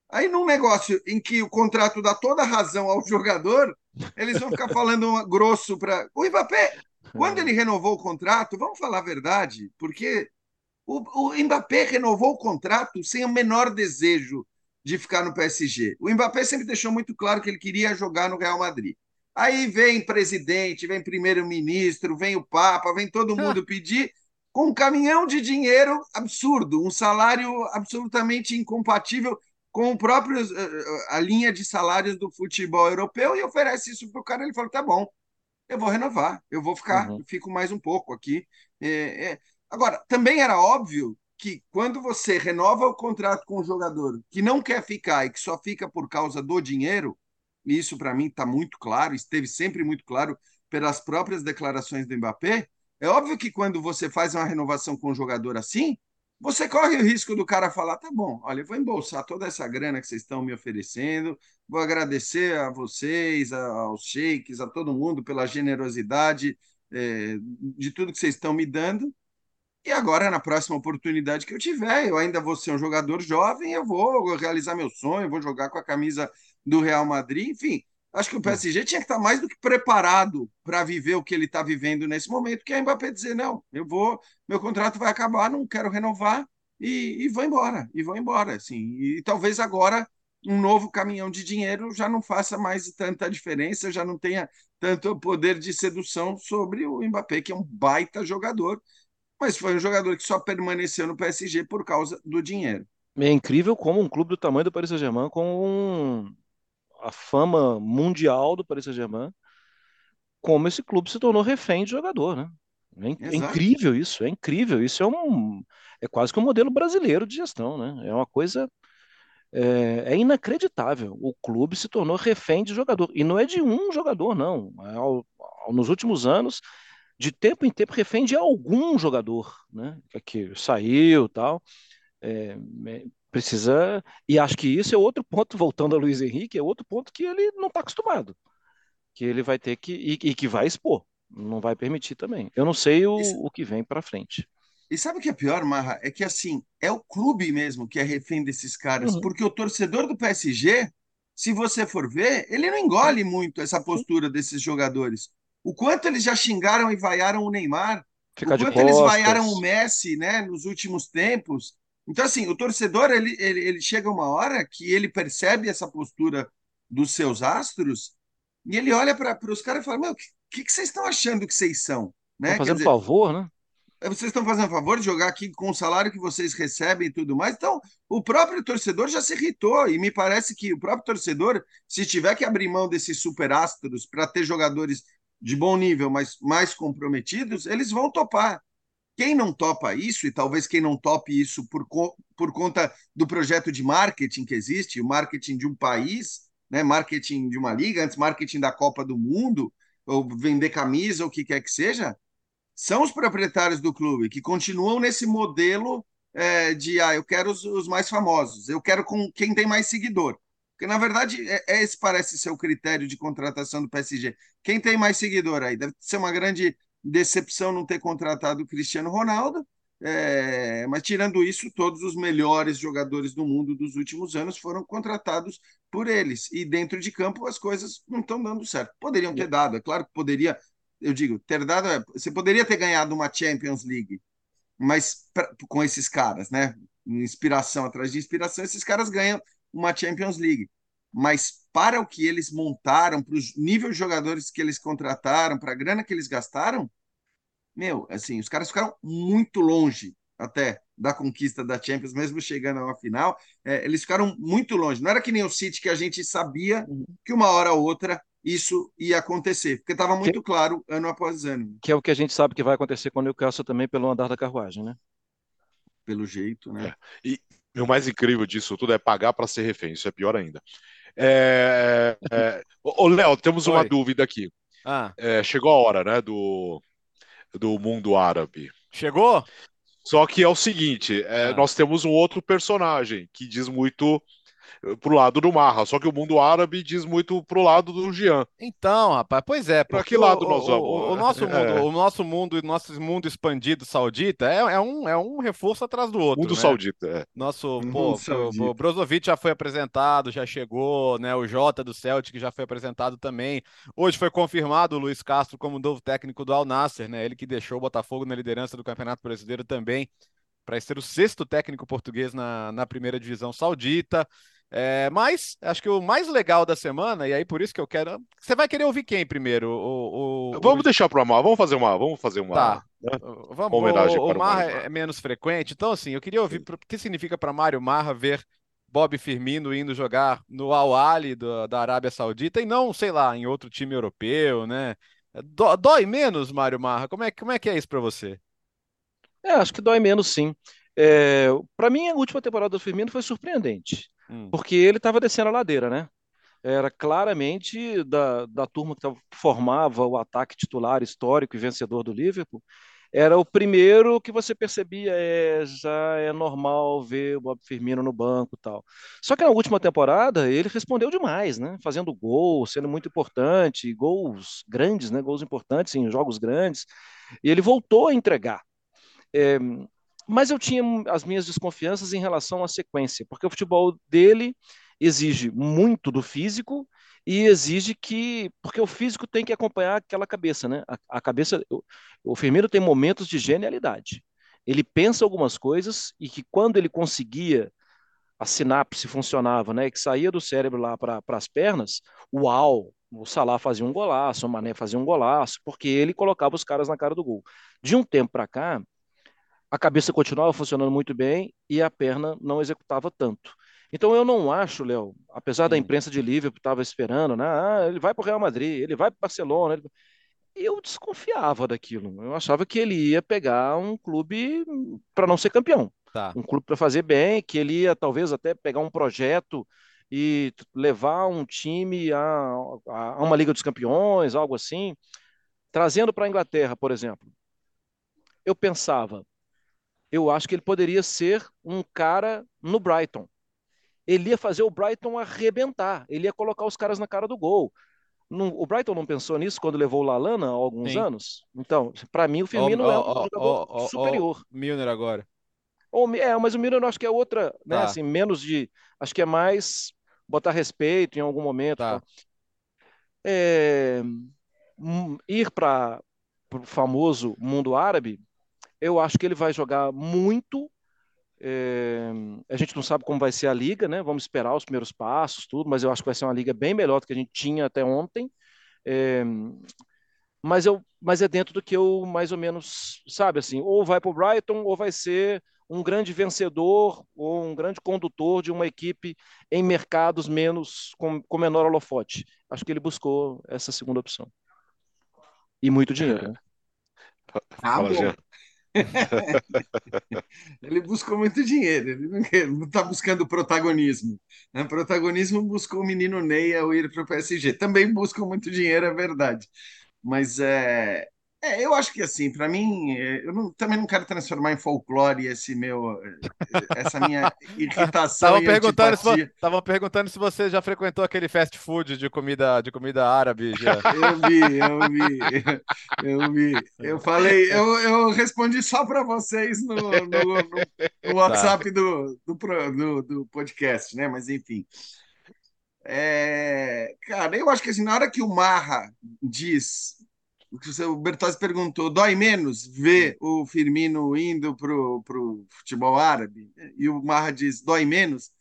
Aí, num negócio em que o contrato dá toda a razão ao jogador, eles vão ficar falando grosso para. O Mbappé, quando ele renovou o contrato, vamos falar a verdade, porque o, o Mbappé renovou o contrato sem o menor desejo de ficar no PSG. O Mbappé sempre deixou muito claro que ele queria jogar no Real Madrid. Aí vem presidente, vem primeiro-ministro, vem o Papa, vem todo mundo pedir com um caminhão de dinheiro absurdo, um salário absolutamente incompatível com o próprio eh, eh, a linha de salários do futebol europeu e oferece isso para o cara. Ele falou: tá bom, eu vou renovar, eu vou ficar, uhum. fico mais um pouco aqui. É, é. Agora, também era óbvio que quando você renova o contrato com o jogador que não quer ficar e que só fica por causa do dinheiro, isso para mim está muito claro, esteve sempre muito claro pelas próprias declarações do Mbappé. É óbvio que quando você faz uma renovação com um jogador assim, você corre o risco do cara falar: tá bom, olha, eu vou embolsar toda essa grana que vocês estão me oferecendo, vou agradecer a vocês, aos sheiks, a todo mundo pela generosidade é, de tudo que vocês estão me dando. E agora, na próxima oportunidade que eu tiver, eu ainda vou ser um jogador jovem, eu vou realizar meu sonho, vou jogar com a camisa do Real Madrid, enfim. Acho que o PSG tinha que estar mais do que preparado para viver o que ele está vivendo nesse momento, que é Mbappé dizer, não, eu vou, meu contrato vai acabar, não quero renovar e, e vou embora, e vou embora, assim. E talvez agora um novo caminhão de dinheiro já não faça mais tanta diferença, já não tenha tanto poder de sedução sobre o Mbappé, que é um baita jogador, mas foi um jogador que só permaneceu no PSG por causa do dinheiro. É incrível como um clube do tamanho do Paris Saint-Germain, com um a fama mundial do Paris Saint-Germain, como esse clube se tornou refém de jogador, né? É, é incrível isso, é incrível. Isso é um é quase que um modelo brasileiro de gestão, né? É uma coisa é, é inacreditável. O clube se tornou refém de jogador e não é de um jogador, não. É ao, ao, nos últimos anos, de tempo em tempo, refém de algum jogador, né? Que saiu, tal. É, precisa. E acho que isso é outro ponto, voltando a Luiz Henrique, é outro ponto que ele não está acostumado. Que ele vai ter que. E, e, que vai expor. Não vai permitir também. Eu não sei o, o que vem para frente. E sabe o que é pior, Marra? É que assim, é o clube mesmo que é refém desses caras, uhum. porque o torcedor do PSG, se você for ver, ele não engole muito essa postura desses jogadores. O quanto eles já xingaram e vaiaram o Neymar, Ficar o quanto eles vaiaram o Messi, né, nos últimos tempos. Então, assim, o torcedor, ele, ele, ele chega uma hora que ele percebe essa postura dos seus astros e ele olha para os caras e fala, meu, o que, que, que, vocês estão achando que vocês são? Né? fazendo dizer, favor, né? vocês estão fazendo favor de jogar aqui com o salário que vocês recebem e tudo mais. Então, o próprio torcedor já se irritou, e me parece que o próprio torcedor, se tiver que abrir mão desses superastros para ter jogadores de bom nível, mas mais comprometidos, eles vão topar. Quem não topa isso, e talvez quem não tope isso por, co por conta do projeto de marketing que existe, o marketing de um país, né, marketing de uma liga, antes marketing da Copa do Mundo, ou vender camisa, ou o que quer que seja, são os proprietários do clube que continuam nesse modelo é, de ah, eu quero os, os, mais famosos, eu quero com quem tem mais seguidor. Porque, na verdade, é, é esse parece ser o critério de contratação do PSG. Quem tem mais seguidor aí? Deve ser uma grande decepção não ter contratado o Cristiano Ronaldo, é, mas tirando isso, todos os melhores jogadores do mundo dos últimos anos foram contratados por eles. E dentro de campo as coisas não estão dando certo. Poderiam ter dado, é claro que poderia, eu digo, ter dado. É, você poderia ter ganhado uma Champions League, mas pra, com esses caras, né? Inspiração atrás de inspiração, esses caras ganham uma Champions League. Mas para o que eles montaram, para os níveis de jogadores que eles contrataram, para a grana que eles gastaram, meu, assim, os caras ficaram muito longe até da conquista da Champions, mesmo chegando à final, é, eles ficaram muito longe. Não era que nem o City que a gente sabia uhum. que uma hora ou outra isso ia acontecer, porque estava muito que, claro ano após ano. Que é o que a gente sabe que vai acontecer com o Newcastle também pelo andar da carruagem, né? Pelo jeito, né? É. E, e, o mais incrível disso tudo é pagar para ser refém, isso é pior ainda. É, é... Ô, Léo, temos Oi. uma dúvida aqui. Ah. É, chegou a hora, né, do, do mundo árabe. Chegou? Só que é o seguinte, é, ah. nós temos um outro personagem que diz muito pro lado do Marra, só que o mundo árabe diz muito pro lado do Jean. Então, rapaz, pois é. Para que lado nós vamos? O, o, nosso mundo, é. o nosso mundo, o nosso mundo expandido saudita é, é, um, é um reforço atrás do outro. Mundo né? saudita, é. Nosso, pô, o, o Brozovic já foi apresentado, já chegou, né? O Jota do Celtic já foi apresentado também. Hoje foi confirmado o Luiz Castro como novo técnico do Al Nasser, né? Ele que deixou o Botafogo na liderança do Campeonato Brasileiro também para ser o sexto técnico português na, na primeira divisão saudita. É, mas acho que o mais legal da semana, e aí por isso que eu quero. Você vai querer ouvir quem primeiro? O, o vamos o... deixar para o Amar, vamos fazer uma. Vamos fazer uma. Tá. Né? Vamos, homenagem o, para o Mar é menos frequente, então assim, eu queria ouvir o que significa para Mário Marra ver Bob Firmino indo jogar no Al Ali da Arábia Saudita e não, sei lá, em outro time europeu, né? Dói menos, Mário Marra? Como é, como é que é isso para você? É, acho que dói menos sim. É, para mim, a última temporada do Firmino foi surpreendente. Hum. porque ele estava descendo a ladeira, né? Era claramente da, da turma que formava o ataque titular histórico e vencedor do Liverpool. Era o primeiro que você percebia, é, já é normal ver o Bob Firmino no banco tal. Só que na última temporada ele respondeu demais, né? Fazendo gol, sendo muito importante, gols grandes, né? Gols importantes em jogos grandes. E ele voltou a entregar. É, mas eu tinha as minhas desconfianças em relação à sequência, porque o futebol dele exige muito do físico e exige que. Porque o físico tem que acompanhar aquela cabeça, né? A, a cabeça. O, o Firmino tem momentos de genialidade. Ele pensa algumas coisas e que quando ele conseguia a sinapse funcionava, né, que saía do cérebro lá para as pernas, uau, o Salah fazia um golaço, o Mané fazia um golaço, porque ele colocava os caras na cara do gol. De um tempo para cá, a cabeça continuava funcionando muito bem e a perna não executava tanto. Então eu não acho, Léo, apesar da imprensa de Liverpool estava esperando, né? Ah, ele vai para o Real Madrid, ele vai para o Barcelona. Ele... Eu desconfiava daquilo. Eu achava que ele ia pegar um clube para não ser campeão. Tá. Um clube para fazer bem, que ele ia talvez até pegar um projeto e levar um time a, a uma Liga dos Campeões, algo assim. Trazendo para a Inglaterra, por exemplo. Eu pensava, eu acho que ele poderia ser um cara no Brighton. Ele ia fazer o Brighton arrebentar, ele ia colocar os caras na cara do gol. Não, o Brighton não pensou nisso quando levou o Lalana há alguns Sim. anos? Então, para mim, o Firmino oh, é um oh, jogador oh, superior. Milner agora. Ou, é, mas o Milner eu acho que é outra, né? Tá. Assim, menos de. Acho que é mais botar respeito em algum momento. Tá. Tá? É, ir para o famoso mundo árabe, eu acho que ele vai jogar muito. É, a gente não sabe como vai ser a liga, né? Vamos esperar os primeiros passos, tudo, mas eu acho que vai ser uma liga bem melhor do que a gente tinha até ontem. É, mas, eu, mas é dentro do que eu mais ou menos, sabe, assim, ou vai para o Brighton ou vai ser um grande vencedor ou um grande condutor de uma equipe em mercados menos com, com menor holofote. Acho que ele buscou essa segunda opção. E muito dinheiro. Né? Ah, Fala. ele buscou muito dinheiro, ele não está buscando protagonismo. Né? Protagonismo buscou o menino Ney ao ir para o PSG. Também buscam muito dinheiro, é verdade. Mas é, é, eu acho que assim, para mim, é, eu não, também não quero transformar em folclore esse meu, é, essa minha irritação. Tava perguntando, se, perguntando se você já frequentou aquele fast food de comida, de comida árabe. Já. Eu vi, eu vi, eu vi. Eu falei, eu, eu respondi só para vocês no, no, no, no WhatsApp tá. do, do, do, do podcast, né? Mas enfim. É, cara, eu acho que assim, na hora que o Marra diz o Bertozzi perguntou, dói menos ver o Firmino indo para o futebol árabe? E o Marra diz, dói menos?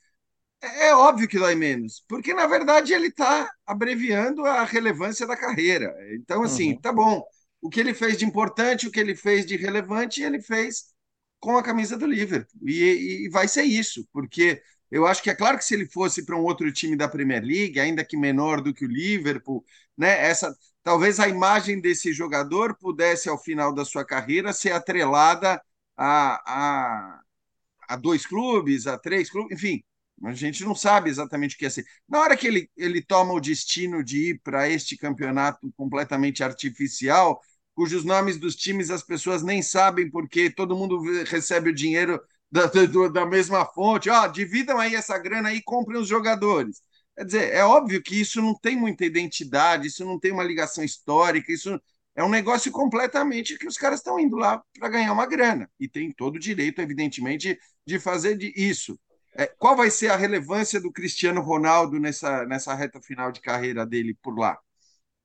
É, é óbvio que dói menos, porque na verdade ele está abreviando a relevância da carreira. Então, assim, uhum. tá bom. O que ele fez de importante, o que ele fez de relevante, ele fez com a camisa do Liverpool. E, e vai ser isso, porque eu acho que é claro que se ele fosse para um outro time da Premier League, ainda que menor do que o Liverpool, né, essa talvez a imagem desse jogador pudesse, ao final da sua carreira, ser atrelada a, a, a dois clubes, a três clubes, enfim. A gente não sabe exatamente o que é ser. Na hora que ele, ele toma o destino de ir para este campeonato completamente artificial, cujos nomes dos times as pessoas nem sabem porque todo mundo recebe o dinheiro da, da, da mesma fonte. Ó, oh, dividam aí essa grana e comprem os jogadores. Quer dizer, é óbvio que isso não tem muita identidade, isso não tem uma ligação histórica, isso é um negócio completamente que os caras estão indo lá para ganhar uma grana. E tem todo o direito, evidentemente, de fazer isso. É, qual vai ser a relevância do Cristiano Ronaldo nessa, nessa reta final de carreira dele por lá?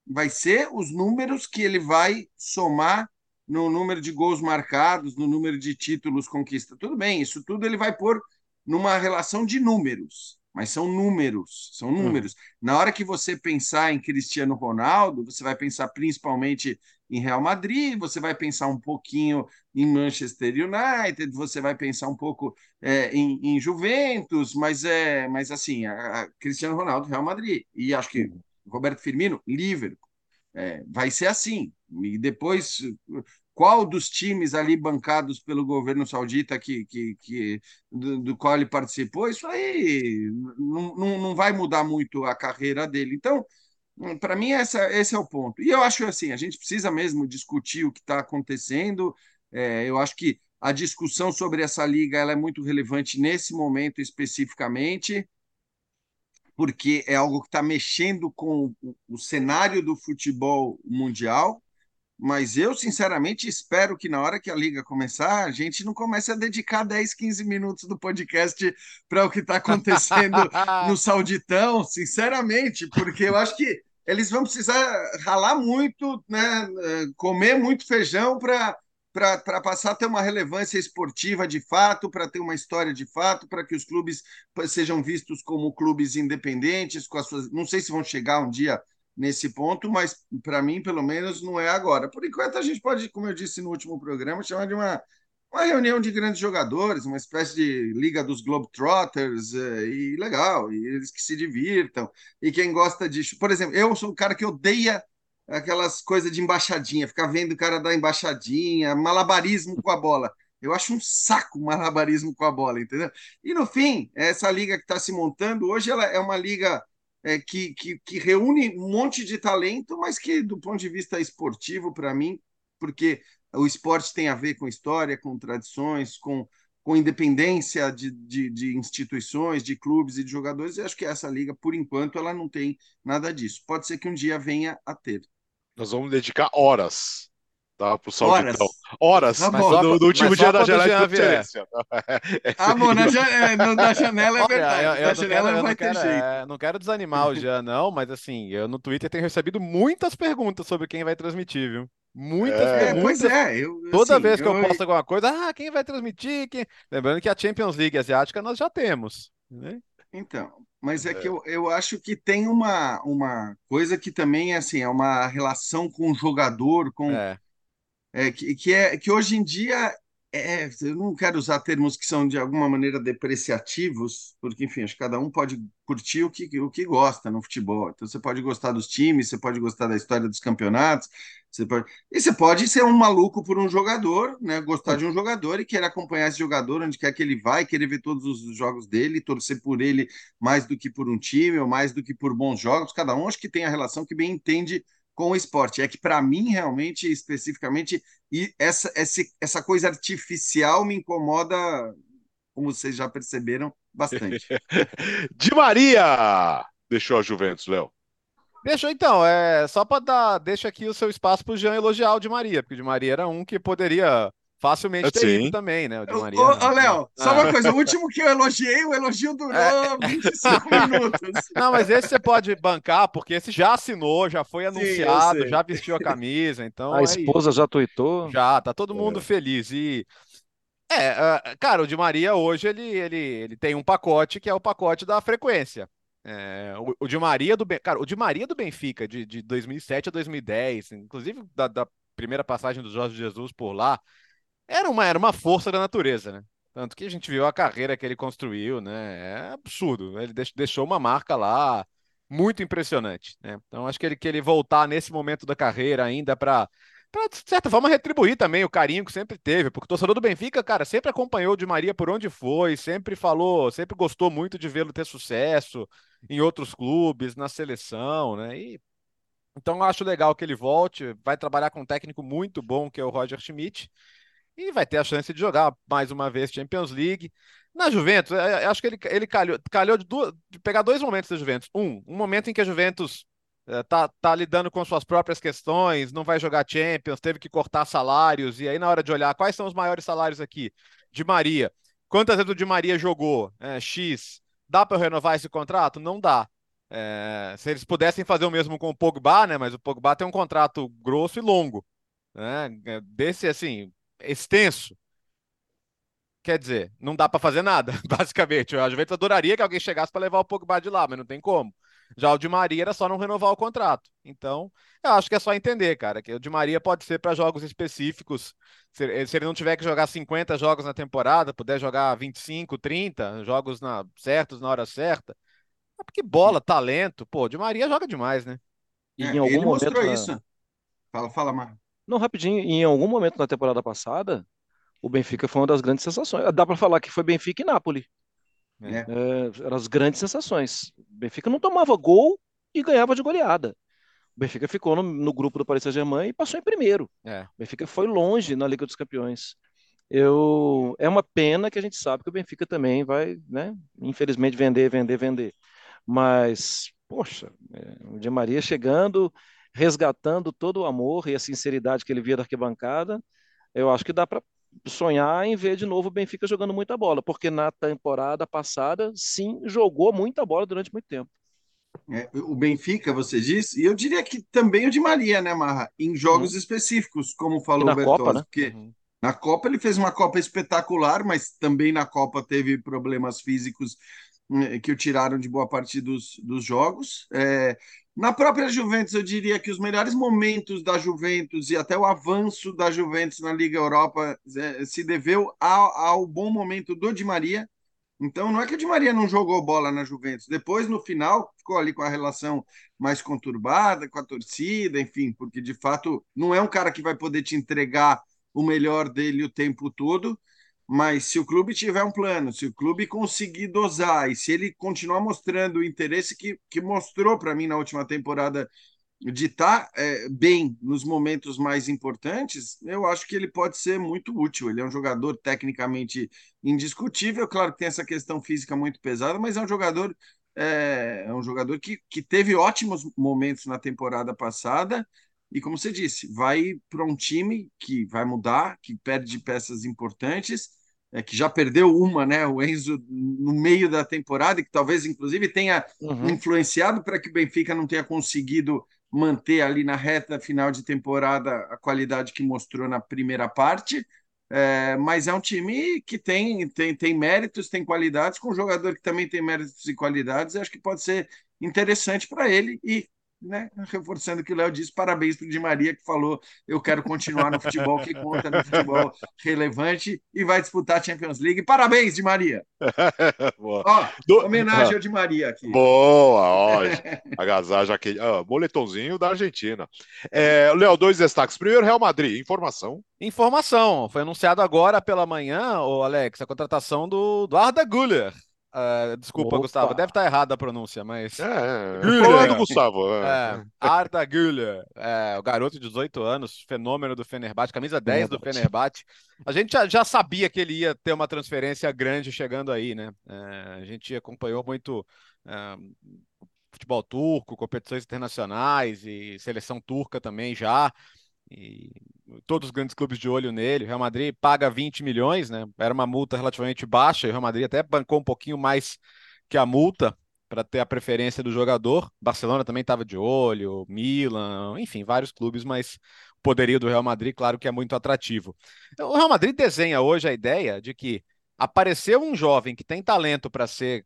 Vai ser os números que ele vai somar no número de gols marcados, no número de títulos conquistados. Tudo bem, isso tudo ele vai pôr numa relação de números mas são números, são hum. números. Hum. Na hora que você pensar em Cristiano Ronaldo, você vai pensar principalmente em Real Madrid, você vai pensar um pouquinho em Manchester United, você vai pensar um pouco é, em, em, Juventus, mas é, mas assim, a, a Cristiano Ronaldo, Real Madrid, e acho que hum. Roberto Firmino, Liverpool. É, vai ser assim. E depois qual dos times ali bancados pelo governo saudita que, que, que do, do, qual ele participou, isso aí não, não, não vai mudar muito a carreira dele. Então, para mim, essa, esse é o ponto. E eu acho assim, a gente precisa mesmo discutir o que está acontecendo. É, eu acho que a discussão sobre essa liga ela é muito relevante nesse momento especificamente, porque é algo que está mexendo com o, o cenário do futebol mundial mas eu, sinceramente, espero que na hora que a liga começar, a gente não comece a dedicar 10, 15 minutos do podcast para o que está acontecendo no Sauditão, sinceramente, porque eu acho que eles vão precisar ralar muito, né, comer muito feijão para para passar a ter uma relevância esportiva de fato, para ter uma história de fato, para que os clubes sejam vistos como clubes independentes, com as suas. Não sei se vão chegar um dia nesse ponto, mas para mim, pelo menos, não é agora. Por enquanto, a gente pode, como eu disse no último programa, chamar de uma, uma reunião de grandes jogadores, uma espécie de liga dos Globetrotters, é, e legal, e eles que se divirtam. E quem gosta de. Por exemplo, eu sou o cara que odeia aquelas coisas de embaixadinha, ficar vendo o cara dar embaixadinha, malabarismo com a bola. Eu acho um saco malabarismo com a bola, entendeu? E no fim, essa liga que está se montando hoje, ela é uma liga é, que, que, que, reúne um monte de talento, mas que, do ponto de vista esportivo, para mim, porque o esporte tem a ver com história, com tradições, com, com independência de, de, de instituições, de clubes e de jogadores, eu acho que essa liga, por enquanto, ela não tem nada disso. Pode ser que um dia venha a ter. Nós vamos dedicar horas tá? Pro Sauditão. Horas. Horas tá do, do último dia da janela de transferência. ah, bom, na, janela, na janela é verdade. Eu, eu, na janela não, vai ter quero, jeito. É, não quero desanimar o Jean, não, mas assim, eu no Twitter tenho recebido muitas perguntas sobre quem vai transmitir, viu? Muitas é, perguntas. Pois é. Eu, Toda assim, vez que eu, eu posto alguma coisa, ah, quem vai transmitir? Quem... Lembrando que a Champions League asiática nós já temos. Né? Então, mas é, é, que eu, eu acho que tem uma, uma coisa que também é assim, é uma relação com o jogador, com é. É, que, que, é, que hoje em dia é, eu não quero usar termos que são de alguma maneira depreciativos, porque, enfim, acho que cada um pode curtir o que, o que gosta no futebol. Então, você pode gostar dos times, você pode gostar da história dos campeonatos, você pode... e você pode ser um maluco por um jogador, né? gostar de um jogador e querer acompanhar esse jogador onde quer que ele vai, querer ver todos os jogos dele, torcer por ele mais do que por um time ou mais do que por bons jogos. Cada um acho que tem a relação que bem entende com o esporte. É que, para mim, realmente, especificamente, e essa, essa, essa coisa artificial me incomoda, como vocês já perceberam, bastante. De Maria! Deixou a Juventus, Léo. Deixou então, é só para dar, deixa aqui o seu espaço para o Jean elogiar o Di Maria, porque o Di Maria era um que poderia facilmente ter Sim. ido também, né? O Di Maria. Ô, ô Léo, só uma ah. coisa, o último que eu elogiei, o elogio durou é. 25 minutos. Não, mas esse você pode bancar, porque esse já assinou, já foi anunciado, Sim, já vestiu a camisa, então. A é esposa já tuitou. Já, tá todo mundo é. feliz. E. É, cara, o Di Maria hoje ele, ele, ele tem um pacote que é o pacote da frequência. É, o, o Di Maria do cara, o Di Maria do Benfica de, de 2007 a 2010, inclusive da, da primeira passagem do Jorge Jesus por lá, era uma, era uma força da natureza, né? Tanto que a gente viu a carreira que ele construiu, né? É absurdo. Ele deixou uma marca lá muito impressionante, né? Então acho que ele, que ele voltar nesse momento da carreira ainda para para de certa forma retribuir também o carinho que sempre teve, porque o torcedor do Benfica, cara, sempre acompanhou o Di Maria por onde foi, sempre falou, sempre gostou muito de vê-lo ter sucesso em outros clubes, na seleção, né? E então eu acho legal que ele volte, vai trabalhar com um técnico muito bom que é o Roger Schmidt e vai ter a chance de jogar mais uma vez Champions League. Na Juventus, é, é, acho que ele, ele calhou, calhou de, duas, de, pegar dois momentos da Juventus. Um, um momento em que a Juventus é, tá, tá lidando com suas próprias questões, não vai jogar Champions, teve que cortar salários, e aí na hora de olhar quais são os maiores salários aqui, de Maria. Quantas vezes o Di Maria jogou? É, X. Dá para renovar esse contrato? Não dá. É, se eles pudessem fazer o mesmo com o Pogba, né? Mas o Pogba tem um contrato grosso e longo. Né? Desse, assim, extenso. Quer dizer, não dá para fazer nada, basicamente. A Juventus adoraria que alguém chegasse para levar o Pogba de lá, mas não tem como. Já o Di Maria era só não renovar o contrato. Então, eu acho que é só entender, cara, que o Di Maria pode ser para jogos específicos. Se, se, ele não tiver que jogar 50 jogos na temporada, puder jogar 25, 30 jogos na, certos na hora certa. É porque bola, talento, pô, o Di Maria joga demais, né? E é, em algum ele momento. Mostrou isso. Fala, fala, Mar. Não, rapidinho, em algum momento na temporada passada, o Benfica foi uma das grandes sensações. Dá para falar que foi Benfica e Nápoles. É. É, eram as grandes sensações. O Benfica não tomava gol e ganhava de goleada. O Benfica ficou no, no grupo do Paris Saint-Germain e passou em primeiro. É. O Benfica foi longe na Liga dos Campeões. Eu, é uma pena que a gente sabe que o Benfica também vai, né, infelizmente, vender, vender, vender. Mas, poxa, é, o Di Maria chegando, resgatando todo o amor e a sinceridade que ele via da arquibancada, eu acho que dá para sonhar em ver de novo o Benfica jogando muita bola, porque na temporada passada, sim, jogou muita bola durante muito tempo. É, o Benfica, você disse, e eu diria que também o de Maria, né, Marra? Em jogos uhum. específicos, como falou o Bertozzi, Copa, né? porque uhum. na Copa ele fez uma Copa espetacular, mas também na Copa teve problemas físicos eh, que o tiraram de boa parte dos, dos jogos. É, na própria Juventus, eu diria que os melhores momentos da Juventus e até o avanço da Juventus na Liga Europa é, se deveu ao, ao, bom momento do Di Maria. Então, não é que o Di Maria não jogou bola na Juventus. Depois, no final, ficou ali com a relação mais conturbada com a torcida, enfim, porque de fato não é um cara que vai poder te entregar o melhor dele o tempo todo. Mas se o clube tiver um plano, se o clube conseguir dosar e se ele continuar mostrando o interesse que, que mostrou para mim na última temporada de estar tá, é, bem nos momentos mais importantes, eu acho que ele pode ser muito útil. Ele é um jogador tecnicamente indiscutível, claro que tem essa questão física muito pesada, mas é um jogador é, é um jogador que, que teve ótimos momentos na temporada passada e como você disse, vai para um time que vai mudar, que perde peças importantes, é, que já perdeu uma, né? O Enzo no meio da temporada, que talvez inclusive tenha uhum. influenciado para que o Benfica não tenha conseguido manter ali na reta final de temporada a qualidade que mostrou na primeira parte. É, mas é um time que tem, tem, tem méritos, tem qualidades, com um jogador que também tem méritos e qualidades, acho que pode ser interessante para ele. E né? Reforçando o que o Léo disse, parabéns para o Di Maria, que falou: eu quero continuar no futebol, que conta no futebol relevante e vai disputar a Champions League. Parabéns, Di Maria! ó, Do... homenagem ao Di Maria aqui. Boa, ó, agasalho, aqui, ah, boletomzinho da Argentina. É, Léo, dois destaques. Primeiro, Real Madrid, informação. Informação, foi anunciado agora pela manhã, o Alex, a contratação do, do Arda Güler, Uh, desculpa, Opa. Gustavo, deve estar errada a pronúncia, mas. É, é. Güler. do Gustavo. É. é. Arda Güler, é, o garoto de 18 anos, fenômeno do Fenerbahçe, camisa 10 do Fenerbahçe. A gente já, já, sabia que ele ia ter uma transferência grande chegando aí, né? É, a gente acompanhou muito é, futebol turco, competições internacionais e seleção turca também já. E todos os grandes clubes de olho nele. O Real Madrid paga 20 milhões, né? Era uma multa relativamente baixa, e o Real Madrid até bancou um pouquinho mais que a multa para ter a preferência do jogador. Barcelona também estava de olho, Milan, enfim, vários clubes, mas o poderio do Real Madrid, claro que é muito atrativo. Então, o Real Madrid desenha hoje a ideia de que apareceu um jovem que tem talento para ser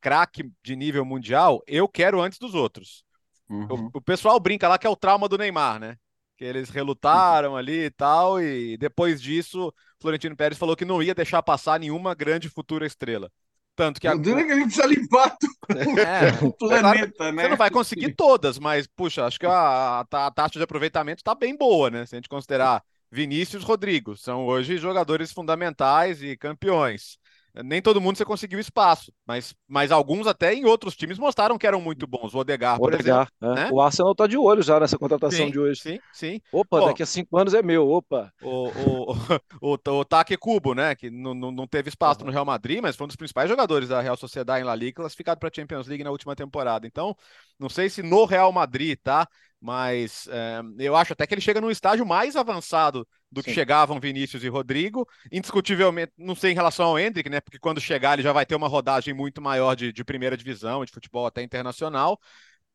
craque de nível mundial, eu quero antes dos outros. Uhum. O, o pessoal brinca lá que é o trauma do Neymar, né? Que eles relutaram ali e tal, e depois disso, Florentino Pérez falou que não ia deixar passar nenhuma grande futura estrela. Tanto que a... que ele precisa limpar é, o planeta, claro, né? Você não vai conseguir todas, mas, puxa, acho que a, a taxa de aproveitamento está bem boa, né? Se a gente considerar Vinícius Rodrigo, são hoje jogadores fundamentais e campeões nem todo mundo você conseguiu espaço, mas, mas alguns até em outros times mostraram que eram muito bons. O Odegar, por Odegar, exemplo. É. Né? O Arsenal tá de olho já nessa contratação sim, de hoje. Sim, sim. Opa, daqui a cinco anos é meu, opa. O, o, o, o, Take Cubo, né, que não, não, não teve espaço uhum. no Real Madrid, mas foi um dos principais jogadores da Real Sociedade em La Liga, classificado para a Champions League na última temporada. Então, não sei se no Real Madrid, tá? Mas é, eu acho até que ele chega num estágio mais avançado do que chegavam Vinícius e Rodrigo. Indiscutivelmente, não sei em relação ao Hendrick, né? Porque quando chegar ele já vai ter uma rodagem muito maior de, de primeira divisão, de futebol até internacional.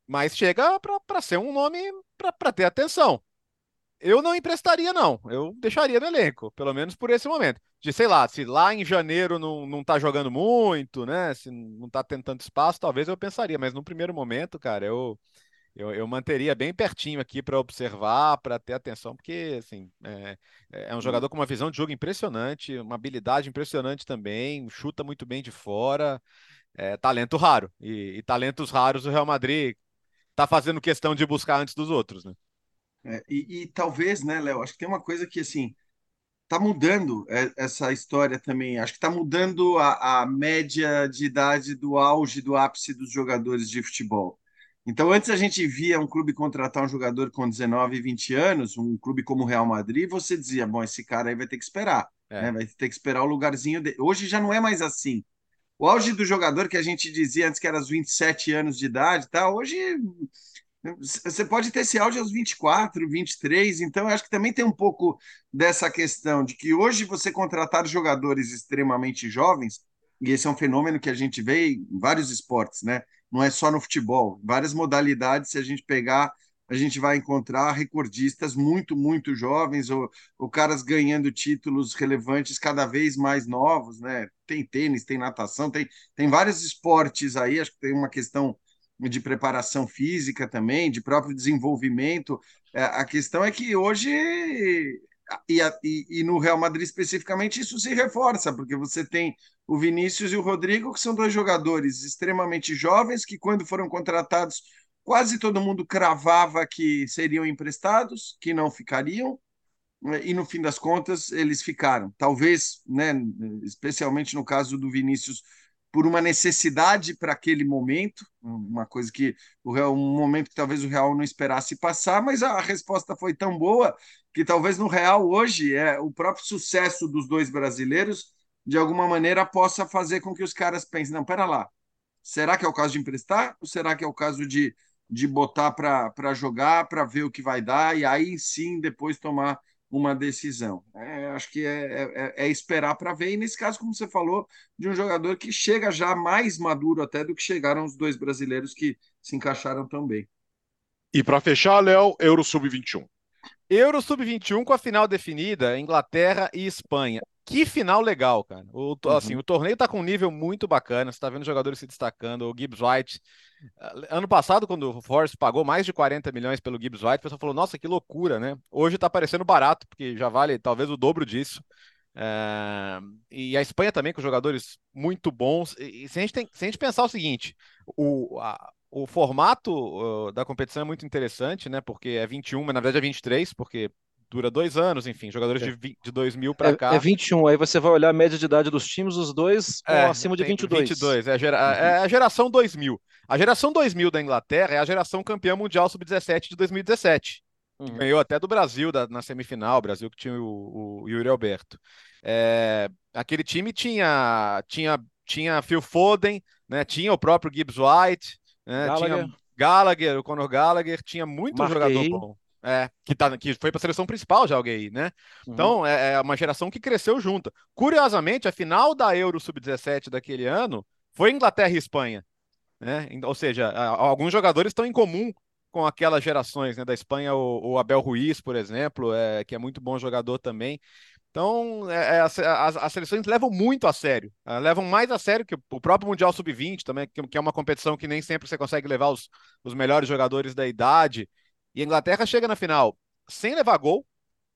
Mas chega para ser um nome para ter atenção. Eu não emprestaria, não. Eu deixaria no elenco, pelo menos por esse momento. De, sei lá, se lá em janeiro não, não tá jogando muito, né? Se não tá tendo tanto espaço, talvez eu pensaria. Mas no primeiro momento, cara, eu, eu, eu manteria bem pertinho aqui para observar, para ter atenção, porque assim, é, é, um jogador com uma visão de jogo impressionante, uma habilidade impressionante também, chuta muito bem de fora, é, talento raro. E, e talentos raros o Real Madrid está fazendo questão de buscar antes dos outros, né? É, e, e, talvez, né, Léo, acho que tem uma coisa que assim está mudando é, essa história também. Acho que está mudando a, a média de idade do auge, do ápice dos jogadores de futebol. Então, antes a gente via um clube contratar um jogador com 19, 20 anos, um clube como o Real Madrid, você dizia, bom, esse cara aí vai ter que esperar, é. né? vai ter que esperar o lugarzinho dele. Hoje já não é mais assim. O auge do jogador que a gente dizia antes que era aos 27 anos de idade, tá? hoje você pode ter esse auge aos 24, 23, então eu acho que também tem um pouco dessa questão de que hoje você contratar jogadores extremamente jovens, e esse é um fenômeno que a gente vê em vários esportes, né? não é só no futebol. Várias modalidades, se a gente pegar, a gente vai encontrar recordistas muito, muito jovens, ou, ou caras ganhando títulos relevantes cada vez mais novos, né? Tem tênis, tem natação, tem, tem vários esportes aí, acho que tem uma questão de preparação física também, de próprio desenvolvimento. É, a questão é que hoje e, e, e, no Real Madrid especificamente isso se reforça, porque você tem o Vinícius e o Rodrigo, que são dois jogadores extremamente jovens, que quando foram contratados, quase todo mundo cravava que seriam emprestados, que não ficariam, e no fim das contas eles ficaram. Talvez, né, especialmente no caso do Vinícius, por uma necessidade para aquele momento, uma coisa que o Real, um momento que talvez o Real não esperasse passar, mas a resposta foi tão boa que talvez no Real hoje é o próprio sucesso dos dois brasileiros de alguma maneira possa fazer com que os caras pensem, não, pera lá, será que é o caso de emprestar ou será que é o caso de, de botar para jogar, para ver o que vai dar e aí sim depois tomar uma decisão. É, acho que é, é, é esperar para ver, e nesse caso, como você falou, de um jogador que chega já mais maduro até do que chegaram os dois brasileiros que se encaixaram tão bem. E para fechar, Léo, Euro Sub-21. Euro Sub-21 com a final definida, Inglaterra e Espanha. Que final legal, cara. O, uhum. assim, o torneio tá com um nível muito bacana. Você tá vendo jogadores se destacando. O Gibbs White. Ah, ano passado, quando o Force pagou mais de 40 milhões pelo Gibbs White, o pessoal falou: nossa, que loucura, né? Hoje tá parecendo barato, porque já vale talvez o dobro disso. É... E a Espanha também, com jogadores muito bons. E se a gente, tem, se a gente pensar o seguinte: o, a, o formato uh, da competição é muito interessante, né? Porque é 21, mas na verdade é 23, porque dura dois anos, enfim, jogadores é. de, de 2000 para é, cá. É 21, aí você vai olhar a média de idade dos times, os dois é, acima de 22. 22, é a, gera, uhum. é a geração 2000. A geração 2000 da Inglaterra é a geração campeã mundial sub-17 de 2017. Uhum. Ganhou até do Brasil da, na semifinal, Brasil que tinha o, o Yuri Alberto. É, aquele time tinha, tinha, tinha Phil Foden, né, tinha o próprio Gibbs White, né? Gallagher. Tinha Gallagher, o Conor Gallagher, tinha muito Marquei. jogador bom. É, que, tá, que foi para a seleção principal já alguém, né? Uhum. Então, é, é, uma geração que cresceu junto. Curiosamente, a final da Euro Sub-17 daquele ano foi Inglaterra e Espanha. Né? Ou seja, alguns jogadores estão em comum com aquelas gerações, né? Da Espanha, o, o Abel Ruiz, por exemplo, é, que é muito bom jogador também. Então, é, é, as, as, seleções levam muito a sério, uh, levam mais a sério que o próprio Mundial Sub-20 também, que, que, é uma competição que nem sempre você consegue levar os, os melhores jogadores da idade. E a Inglaterra chega na final sem levar gol,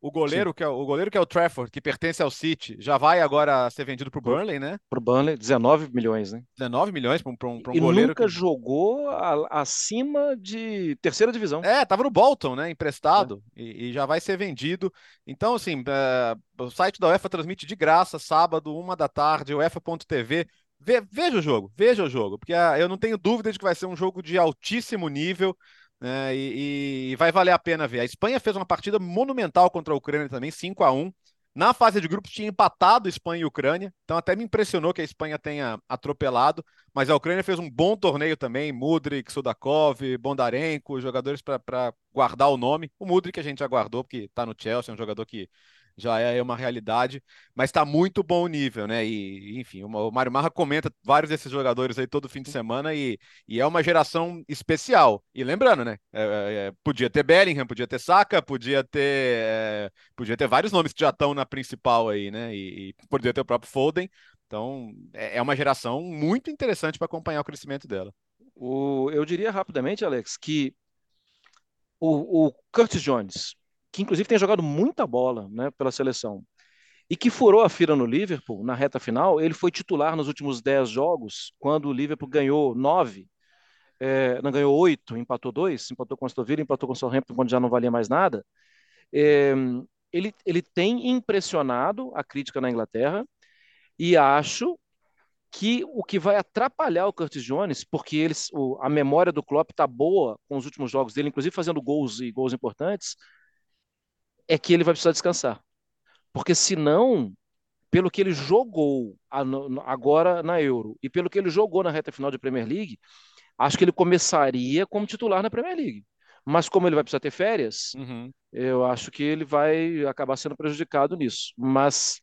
o goleiro, que é, o goleiro que é o Trafford, que pertence ao City, já vai agora ser vendido para o Burnley, né? Para o Burnley, 19 milhões, né? 19 milhões para um, pra um, pra um e goleiro. nunca que... jogou a, acima de terceira divisão. É, tava no Bolton, né? Emprestado, é. e, e, já vai ser vendido. Então, assim, é, o site da UEFA transmite de graça, sábado, uma da tarde, UEFA.tv. Ve, veja o jogo, veja o jogo, porque ah, eu não tenho dúvida de que vai ser um jogo de altíssimo nível né? E, e, vai valer a pena ver. A Espanha fez uma partida monumental contra a Ucrânia também, 5 a 1 Na fase de grupos tinha empatado Espanha e Ucrânia, então até me impressionou que a Espanha tenha atropelado, mas a Ucrânia fez um bom torneio também, Mudrik, Sudakov, Bondarenko, jogadores para guardar o nome. O Mudrik a gente já guardou, porque está no Chelsea, é um jogador que já é uma realidade, mas está muito bom o nível, né? E, enfim, o Mário Marra comenta vários desses jogadores aí todo fim de semana e, e é uma geração especial. E lembrando, né? É, é, é podia ter Bellingham, podia ter Saka, podia ter, é, podia ter vários nomes que já estão na principal aí, né? E, e podia ter o próprio Foden. Então, é, é uma geração muito interessante para acompanhar o crescimento dela. O, eu diria rapidamente, Alex, que o, o Curtis Jones, que inclusive tem jogado muita bola né, pela seleção, e que furou a fila no Liverpool na reta final. Ele foi titular nos últimos 10 jogos, quando o Liverpool ganhou 9, é, não ganhou 8, empatou 2, empatou com o Aston Villa, empatou com o Southampton quando já não valia mais nada. É, ele, ele tem impressionado a crítica na Inglaterra e acho que o que vai atrapalhar o Curtis Jones, porque eles, o, a memória do Klopp está boa com os últimos jogos dele, inclusive fazendo gols e gols importantes, é que ele vai precisar descansar. Porque senão, pelo que ele jogou agora na Euro e pelo que ele jogou na reta final de Premier League, acho que ele começaria como titular na Premier League. Mas como ele vai precisar ter férias, uhum. eu acho que ele vai acabar sendo prejudicado nisso. Mas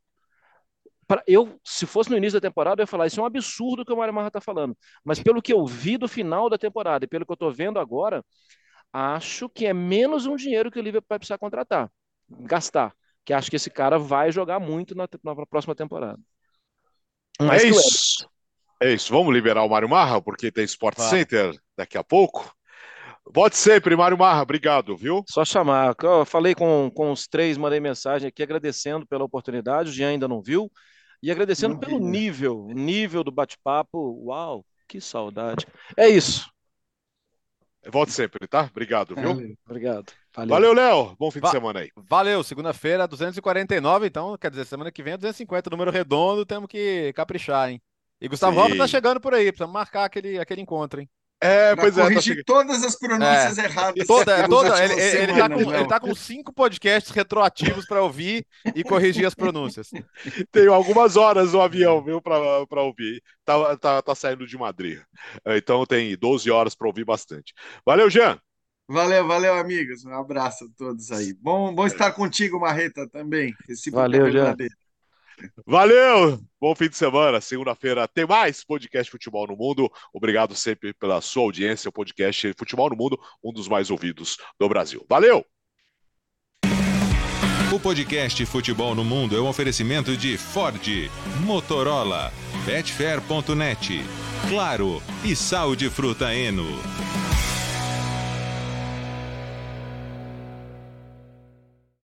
pra, eu, se fosse no início da temporada, eu ia falar, isso é um absurdo que o Mário Marra está falando. Mas pelo que eu vi do final da temporada e pelo que eu estou vendo agora, acho que é menos um dinheiro que o Liverpool vai precisar contratar gastar. Que acho que esse cara vai jogar muito na, na próxima temporada. Mais é isso. É isso. Vamos liberar o Mário Marra, porque tem Sport Center daqui a pouco. Pode sempre, Mário Marra, obrigado, viu? Só chamar. Eu falei com, com os três, mandei mensagem aqui agradecendo pela oportunidade. O Jean ainda não viu. E agradecendo não pelo vi, nível, nível do bate-papo. Uau, que saudade. É isso. Volte sempre, tá? Obrigado, viu? Valeu. Obrigado. Valeu, Léo. Bom fim Va de semana aí. Valeu. Segunda-feira, 249. Então, quer dizer, semana que vem é 250. Número redondo, temos que caprichar, hein? E Gustavo Alves tá chegando por aí. Precisamos marcar aquele, aquele encontro, hein? É, pra pois é. Corrigir tá todas as pronúncias é. erradas. Toda, toda, ele, ele, tá com, ele, tá com, cinco podcasts retroativos para ouvir e corrigir as pronúncias. Tenho algumas horas no avião, viu, para ouvir. Tá, tá, tá saindo de Madrid. Então tem 12 horas para ouvir bastante. Valeu, Jean. Valeu, valeu, amigos. Um abraço a todos aí. Bom, bom estar contigo, Marreta, também. Esse valeu, Jean. Valeu! Bom fim de semana. Segunda-feira tem mais podcast Futebol no Mundo. Obrigado sempre pela sua audiência. O podcast Futebol no Mundo, um dos mais ouvidos do Brasil. Valeu! O podcast Futebol no Mundo é um oferecimento de Ford, Motorola, Betfair.net, Claro e Sal de Fruta Eno.